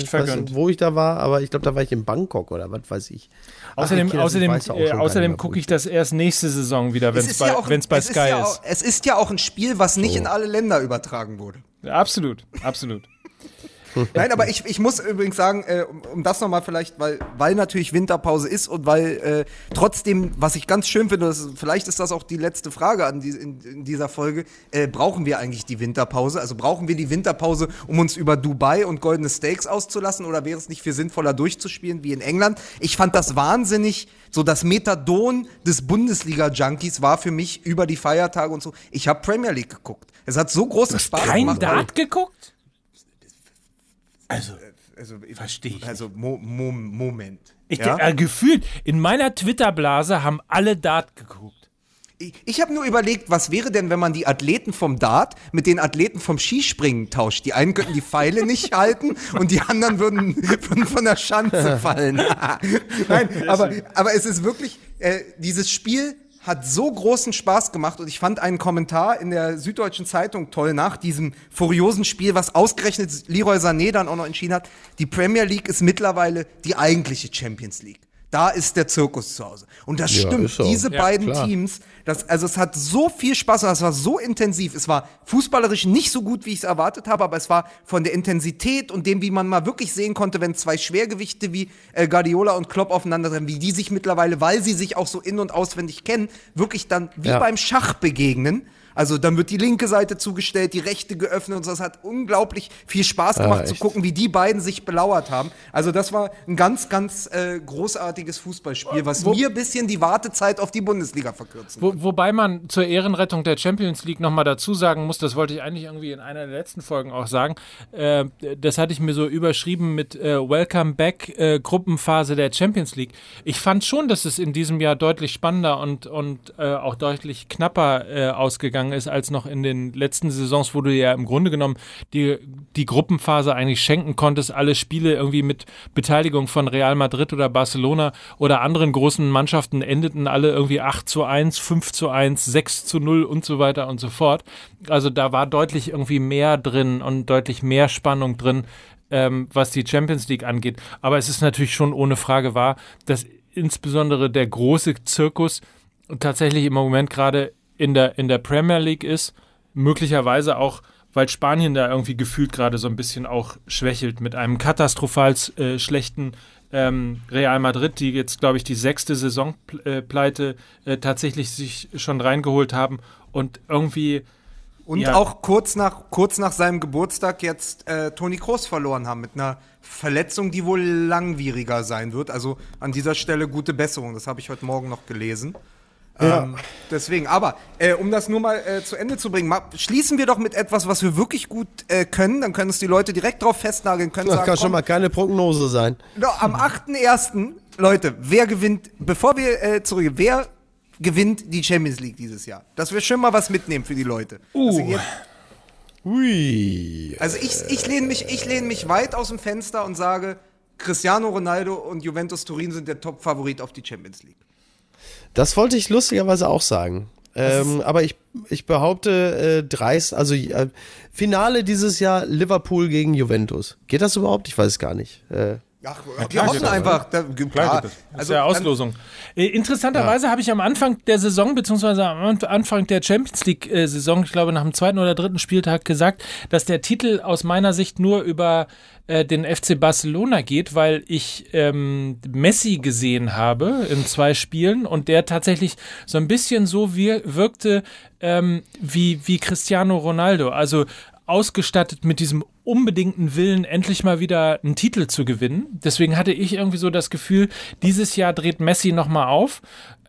wo ich da war, aber ich glaube, da war ich in Bangkok oder was weiß ich. Außerdem, okay, außerdem, ja äh, außerdem gucke ich das erst nächste Saison wieder, wenn Es bei, ja auch- wenn's bei es ist Sky ja ist. auch, Es ist ja auch ein Spiel, was nicht in alle Länder übertragen wurde. Absolut, absolut. Nein, aber ich, ich muss übrigens sagen, äh, um, um das nochmal vielleicht, weil, weil natürlich Winterpause ist und weil äh, trotzdem, was ich ganz schön finde, das, vielleicht ist das auch die letzte Frage an die, in, in dieser Folge, äh, brauchen wir eigentlich die Winterpause? Also brauchen wir die Winterpause, um uns über Dubai und goldene Steaks auszulassen oder wäre es nicht viel sinnvoller durchzuspielen wie in England? Ich fand das wahnsinnig, so das Methadon des Bundesliga-Junkies war für mich über die Feiertage und so. Ich habe Premier League geguckt. Es hat so großen Spaß Kein gemacht. Dart geguckt? Also, Also, Versteh ich Also, Mo Mo Moment. ich, ja? äh, gefühlt, in meiner Twitter-Blase haben alle Dart geguckt. Ich, ich habe nur überlegt, was wäre denn, wenn man die Athleten vom Dart mit den Athleten vom Skispringen tauscht? Die einen könnten die Pfeile nicht halten und die anderen würden von, von der Schanze fallen. Nein, aber, aber es ist wirklich, äh, dieses Spiel hat so großen Spaß gemacht und ich fand einen Kommentar in der Süddeutschen Zeitung toll nach diesem furiosen Spiel, was ausgerechnet Leroy Sané dann auch noch entschieden hat. Die Premier League ist mittlerweile die eigentliche Champions League. Da ist der Zirkus zu Hause. Und das Ja, stimmt. Diese Ja, beiden klar. Teams, das, also es hat so viel Spaß und es war so intensiv. Es war fußballerisch nicht so gut, wie ich es erwartet habe, aber es war von der Intensität und dem, wie man mal wirklich sehen konnte, wenn zwei Schwergewichte wie äh, Guardiola und Klopp aufeinandertreffen, wie die sich mittlerweile, weil sie sich auch so in- und auswendig kennen, wirklich dann wie Ja. beim Schach begegnen. Also dann wird die linke Seite zugestellt, die rechte geöffnet und so. Es hat unglaublich viel Spaß gemacht zu echt. gucken, wie die beiden sich belauert haben. Also das war ein ganz, ganz äh, großartiges Fußballspiel, was mir ein bisschen die Wartezeit auf die Bundesliga verkürzen. Wo, wobei man zur Ehrenrettung der Champions League nochmal dazu sagen muss, das wollte ich eigentlich irgendwie in einer der letzten Folgen auch sagen, äh, das hatte ich mir so überschrieben mit äh, Welcome Back äh, Gruppenphase der Champions League. Ich fand schon, dass es in diesem Jahr deutlich spannender und, und äh, auch deutlich knapper äh, ausgegangen ist als noch in den letzten Saisons, wo du ja im Grunde genommen die, die Gruppenphase eigentlich schenken konntest, alle Spiele irgendwie mit Beteiligung von Real Madrid oder Barcelona oder anderen großen Mannschaften endeten alle irgendwie 8 zu 1, 5 zu 1, 6 zu 0 und so weiter und so fort. Also da war deutlich irgendwie mehr drin und deutlich mehr Spannung drin, ähm, was die Champions League angeht. Aber es ist natürlich schon ohne Frage wahr, dass insbesondere der große Zirkus tatsächlich im Moment gerade in der, in der Premier League ist, möglicherweise auch, weil Spanien da irgendwie gefühlt gerade so ein bisschen auch schwächelt mit einem katastrophal äh, schlechten ähm, Real Madrid, die jetzt, glaube ich, die sechste Saisonpleite äh, tatsächlich sich schon reingeholt haben und irgendwie Und Ja. auch kurz nach, kurz nach seinem Geburtstag jetzt äh, Toni Kroos verloren haben mit einer Verletzung, die wohl langwieriger sein wird. Also an dieser Stelle gute Besserung. Das habe ich heute Morgen noch gelesen. Ähm, deswegen, aber äh, um das nur mal äh, zu Ende zu bringen, ma, schließen wir doch mit etwas, was wir wirklich gut äh, können. Dann können es die Leute direkt drauf festnageln, können Das sagen, kann schon komm, mal keine Prognose sein. No, am 8.1. Leute, wer gewinnt, bevor wir äh, zurück, wer gewinnt die Champions League dieses Jahr? Dass wir schon mal was mitnehmen für die Leute. Uh. jetzt, Hui. also ich, ich lehne mich, ich lehne mich weit aus dem Fenster und sage, Cristiano Ronaldo und Juventus Turin sind der Top-Favorit auf die Champions League. Das wollte ich lustigerweise auch sagen. Ähm, aber ich, ich behaupte, äh, dreist, also äh, Finale dieses Jahr Liverpool gegen Juventus. Geht das überhaupt? Ich weiß es gar nicht. Äh, Ach, Ja, wir hoffen einfach. Da, Klar klar, geht das. Das also ist ja Auslosung. Äh, interessanterweise habe ich am Anfang der Saison, beziehungsweise am An- Anfang der Champions League-Saison, ich glaube nach dem zweiten oder dritten Spieltag gesagt, dass der Titel aus meiner Sicht nur über äh, den FC Barcelona geht, weil ich ähm, Messi gesehen habe in zwei Spielen und der tatsächlich so ein bisschen so wir wirkte ähm, wie, wie Cristiano Ronaldo. Also ausgestattet mit diesem unbedingten Willen, endlich mal wieder einen Titel zu gewinnen. Deswegen hatte ich irgendwie so das Gefühl, dieses Jahr dreht Messi nochmal auf.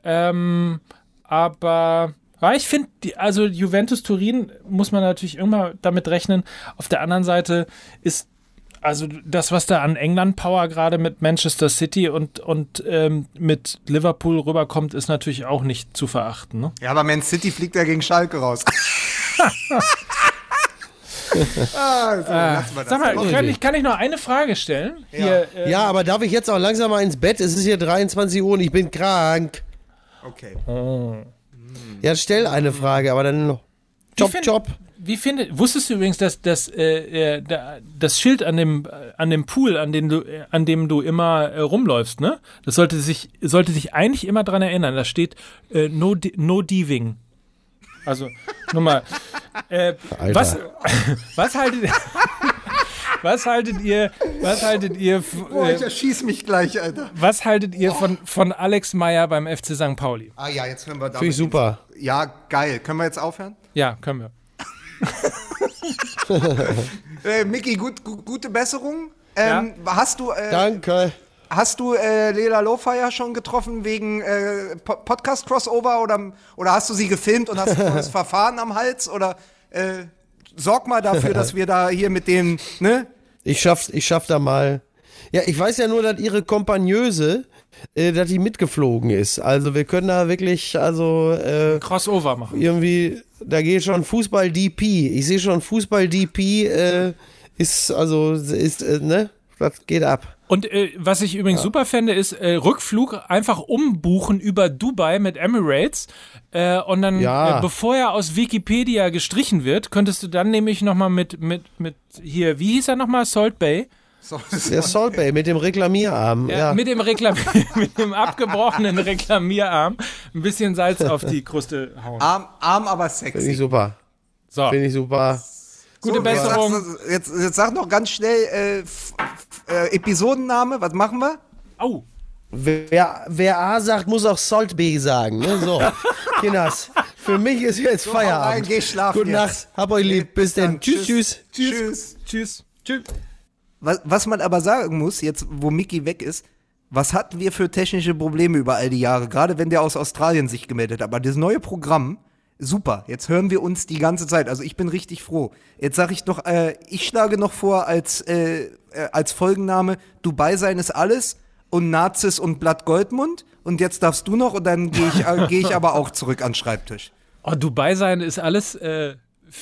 Ähm, aber ja, ich finde, also Juventus Turin muss man natürlich irgendwann damit rechnen. Auf der anderen Seite ist also das, was da an England-Power gerade mit Manchester City und, und ähm, mit Liverpool rüberkommt, ist natürlich auch nicht zu verachten. Ne? Ja, aber Man City fliegt ja gegen Schalke raus. ah, so, wir das. Sag mal, kann ich, kann ich noch eine Frage stellen? Hier, äh, Ja, aber darf ich jetzt auch langsam mal ins Bett? Es ist hier 23 Uhr und ich bin krank. Okay. Ja, stell eine Frage, aber dann Job, find- Job. Wie findet, wusstest du übrigens, dass, dass äh, äh, da- das Schild an dem, an dem Pool, an dem du, an dem du immer äh, rumläufst, ne? Das sollte sich, sollte sich eigentlich immer dran erinnern. Da steht äh, no, no Diving. Also, nur mal. Äh, was, was haltet Was haltet ihr, was haltet ihr, Boah, ich äh, erschieß mich gleich, Alter. was haltet ihr von, von Alex Meyer beim FC St. Pauli? Ah ja, jetzt hören wir damit. Finde ich super. Ja, geil. Können wir jetzt aufhören? Ja, können wir. Äh, Micky, gut, gu gute Besserung. Ähm, Hast du, äh, Danke. Hast du äh, Lela Lowfire schon getroffen wegen äh, Po- Podcast-Crossover oder, oder hast du sie gefilmt und hast ein neues Verfahren am Hals? Oder äh, sorg mal dafür, dass wir da hier mit dem, ne? Ich schaff's, ich schaff da mal. Ja, ich weiß ja nur, dass ihre Kompagnöse, äh, dass die mitgeflogen ist. Also wir können da wirklich, also äh, Crossover machen. irgendwie, da geht schon Fußball DP. Ich sehe schon Fußball DP äh, ist, also ist, äh, ne? Das geht ab. Und äh, was ich übrigens super fände, ist äh, Rückflug einfach umbuchen über Dubai mit Emirates. Äh, und dann, Ja. äh, bevor er aus Wikipedia gestrichen wird, könntest du dann nämlich nochmal mit, mit, mit hier, wie hieß er nochmal? Salt Bay? Der Salt Bay mit dem Reklamierarm. Ja, Ja, Mit, dem Reklam mit dem abgebrochenen Reklamierarm ein bisschen Salz auf die Kruste hauen. arm, arm, aber finde ich sexy. super. So, Finde ich super. gute So, Besserung. Jetzt, jetzt, sag noch ganz schnell äh, äh, Episodenname. Was machen wir? Au. Wer, wer A sagt, muss auch Salt B sagen. Ne? So, Kinders, für mich ist jetzt rein, Feierabend. geh schlafen Gute jetzt. Nacht, hab euch lieb. Bis dann. Tschüss, tschüss. Tschüss. Tschüss. Tschüss. Was, was man aber sagen muss, jetzt wo Mickey weg ist, was hatten wir für technische Probleme über all die Jahre, gerade wenn der aus Australien sich gemeldet hat. Aber das neue Programm, super. Jetzt hören wir uns die ganze Zeit. Also ich bin richtig froh. Jetzt sage ich noch, äh, ich schlage noch vor als, äh, äh, als Folgenname Dubai sein ist alles und Nazis und Blatt Goldmund. Und jetzt darfst du noch und dann gehe ich, äh, geh ich aber auch zurück an den Schreibtisch. Oh, Dubai sein ist alles, äh,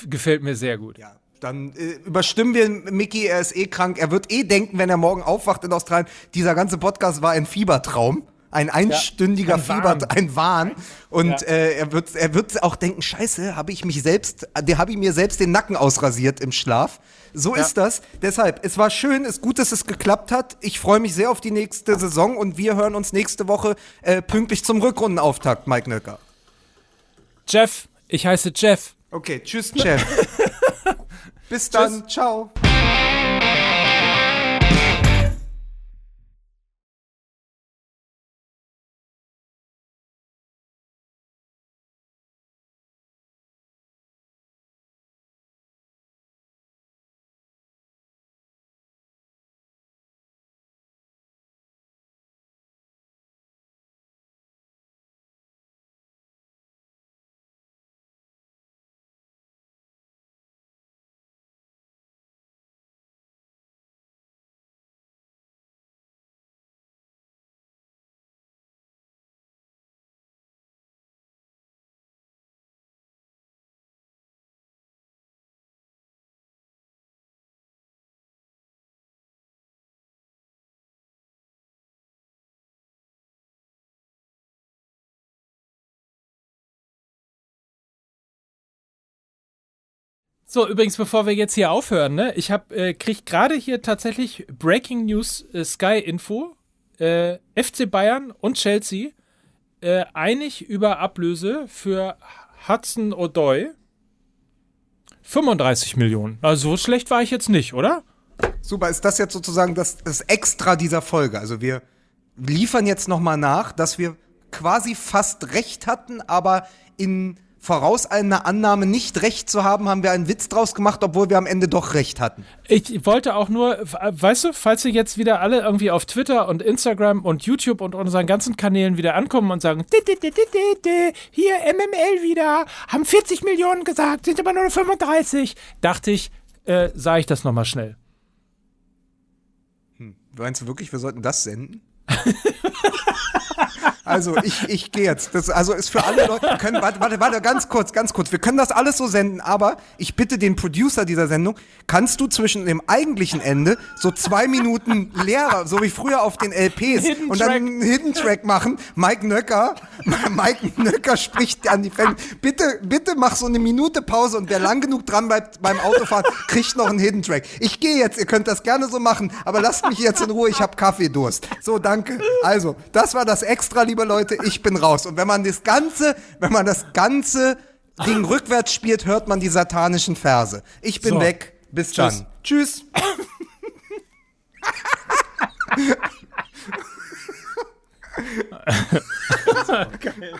gefällt mir sehr gut. Ja, dann äh, überstimmen wir Mickey, er ist eh krank. Er wird eh denken, wenn er morgen aufwacht in Australien, dieser ganze Podcast war ein Fiebertraum. Ein einstündiger ein Fieber, Wahn. ein Wahn. Und Ja. äh, er, wird, er wird auch denken, scheiße, habe ich mich selbst, der habe ich mir selbst den Nacken ausrasiert im Schlaf. So ist das. Deshalb, es war schön, es ist gut, dass es geklappt hat. Ich freue mich sehr auf die nächste Saison und wir hören uns nächste Woche äh, pünktlich zum Rückrundenauftakt, Mike Nöcker. Jeff, ich heiße Jeff. Okay, tschüss, Chef. Bis dann, ciao. So, übrigens, bevor wir jetzt hier aufhören, ne, ich hab, äh, krieg gerade hier tatsächlich Breaking News äh, Sky Info. Äh, FC Bayern und Chelsea äh, einig über Ablöse für Hudson O'Doy. 35 Millionen. Also so schlecht war ich jetzt nicht, oder? Super, ist das jetzt sozusagen das, das Extra dieser Folge? Also wir liefern jetzt nochmal nach, dass wir quasi fast recht hatten, aber in vorauseilender Annahme nicht recht zu haben, haben wir einen Witz draus gemacht, obwohl wir am Ende doch recht hatten. Ich wollte auch nur, weißt du, falls sie jetzt wieder alle irgendwie auf Twitter und Instagram und YouTube und unseren ganzen Kanälen wieder ankommen und sagen, "Di, di, di, di, di, di, hier MML wieder, haben 40 Millionen gesagt, sind aber nur 35, dachte ich, äh, sage ich das nochmal schnell. Meinst du wirklich, wir sollten das senden? also ich, ich gehe jetzt. Das also ist für alle Leute. Können, warte, warte, warte, ganz kurz, ganz kurz. Wir können das alles so senden, aber ich bitte den Producer dieser Sendung, kannst du zwischen dem eigentlichen Ende so zwei Minuten leerer, so wie früher auf den LPs Hidden und dann Track. einen Hidden Track machen. Mike Nöcker, Mike Nöcker spricht an die Fans. Bitte, bitte mach so eine Minute Pause und wer lang genug dran bleibt beim Autofahren, kriegt noch einen Hidden Track. Ich gehe jetzt, ihr könnt das gerne so machen, aber lasst mich jetzt in Ruhe, ich habe Kaffeedurst. So, danke. Also, das war das Extra, liebe Leute, ich bin raus. Und wenn man das Ganze, wenn man das ganze Ding rückwärts spielt, hört man die satanischen Verse. Ich bin So. weg. Bis dann. Tschüss. Geil.